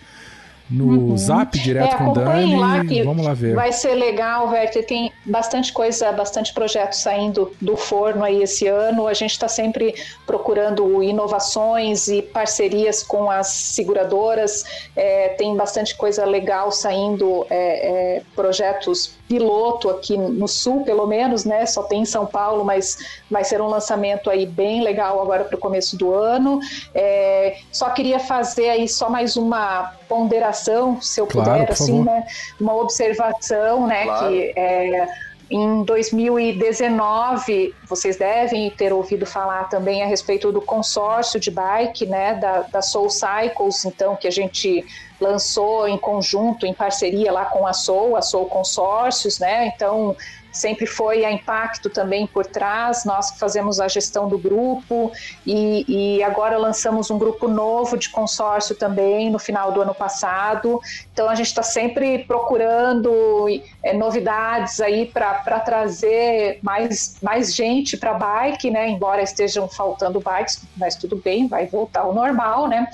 no uhum. zap direto é, com o Dani. Lá que vamos lá ver. Vai ser legal, Werther. Tem bastante coisa, bastante projeto saindo do forno aí esse ano. A gente está sempre procurando inovações e parcerias com as seguradoras. É, tem bastante coisa legal saindo, é, é projetos piloto aqui no sul, pelo menos, né? Só tem em São Paulo, mas vai ser um lançamento aí bem legal agora para o começo do ano. É, só queria fazer aí só mais uma ponderação, se eu claro, puder, assim, né? Uma observação, né? Claro. Que é, em 2019, vocês devem ter ouvido falar também a respeito do consórcio de bike, né, da, da Soul Cycles, então, que a gente lançou em conjunto, em parceria lá com a Soul, a Soul Consórcios, né, então sempre foi a Impacto também por trás, nós fazemos a gestão do grupo e, e, agora lançamos um grupo novo de consórcio também no final do ano passado. Então a gente está sempre procurando é, novidades aí para trazer mais, mais gente para bike, né? Embora estejam faltando bikes, mas tudo bem, vai voltar ao normal, né?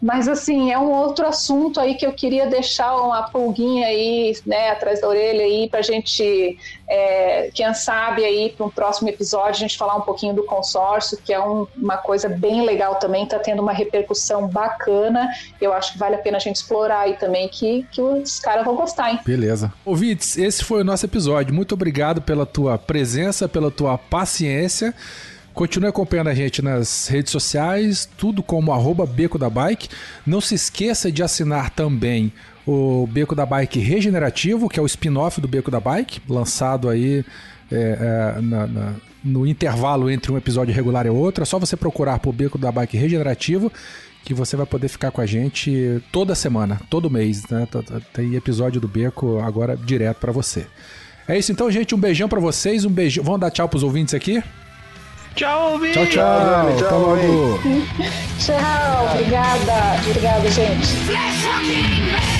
Mas assim, é um outro assunto aí que eu queria deixar uma pulguinha aí, né, atrás da orelha aí para a gente é, quem sabe aí para um próximo episódio a gente falar um pouquinho do consórcio, que é um, uma coisa bem legal também, está tendo uma repercussão bacana. Eu acho que vale a pena a gente explorar aí também, que, que os caras vão gostar, hein? Beleza. Ouvintes, esse foi o nosso episódio. Muito obrigado pela tua presença, pela tua paciência. Continue acompanhando a gente nas redes sociais, tudo como arroba Beco da Bike. Não se esqueça de assinar também o Beco da Bike Regenerativo, que é o spin-off do Beco da Bike, lançado aí é, é, na, na, no intervalo entre um episódio regular e outro. É só você procurar por Beco da Bike Regenerativo que você vai poder ficar com a gente toda semana, todo mês, né? Tem episódio do Beco agora direto para você. É isso então, gente. Um beijão para vocês. Um beijão. Vamos dar tchau pros ouvintes aqui? Tchau, ouvintes! Tchau, tchau. Tchau, Até logo. tchau. Obrigada. Obrigada, gente.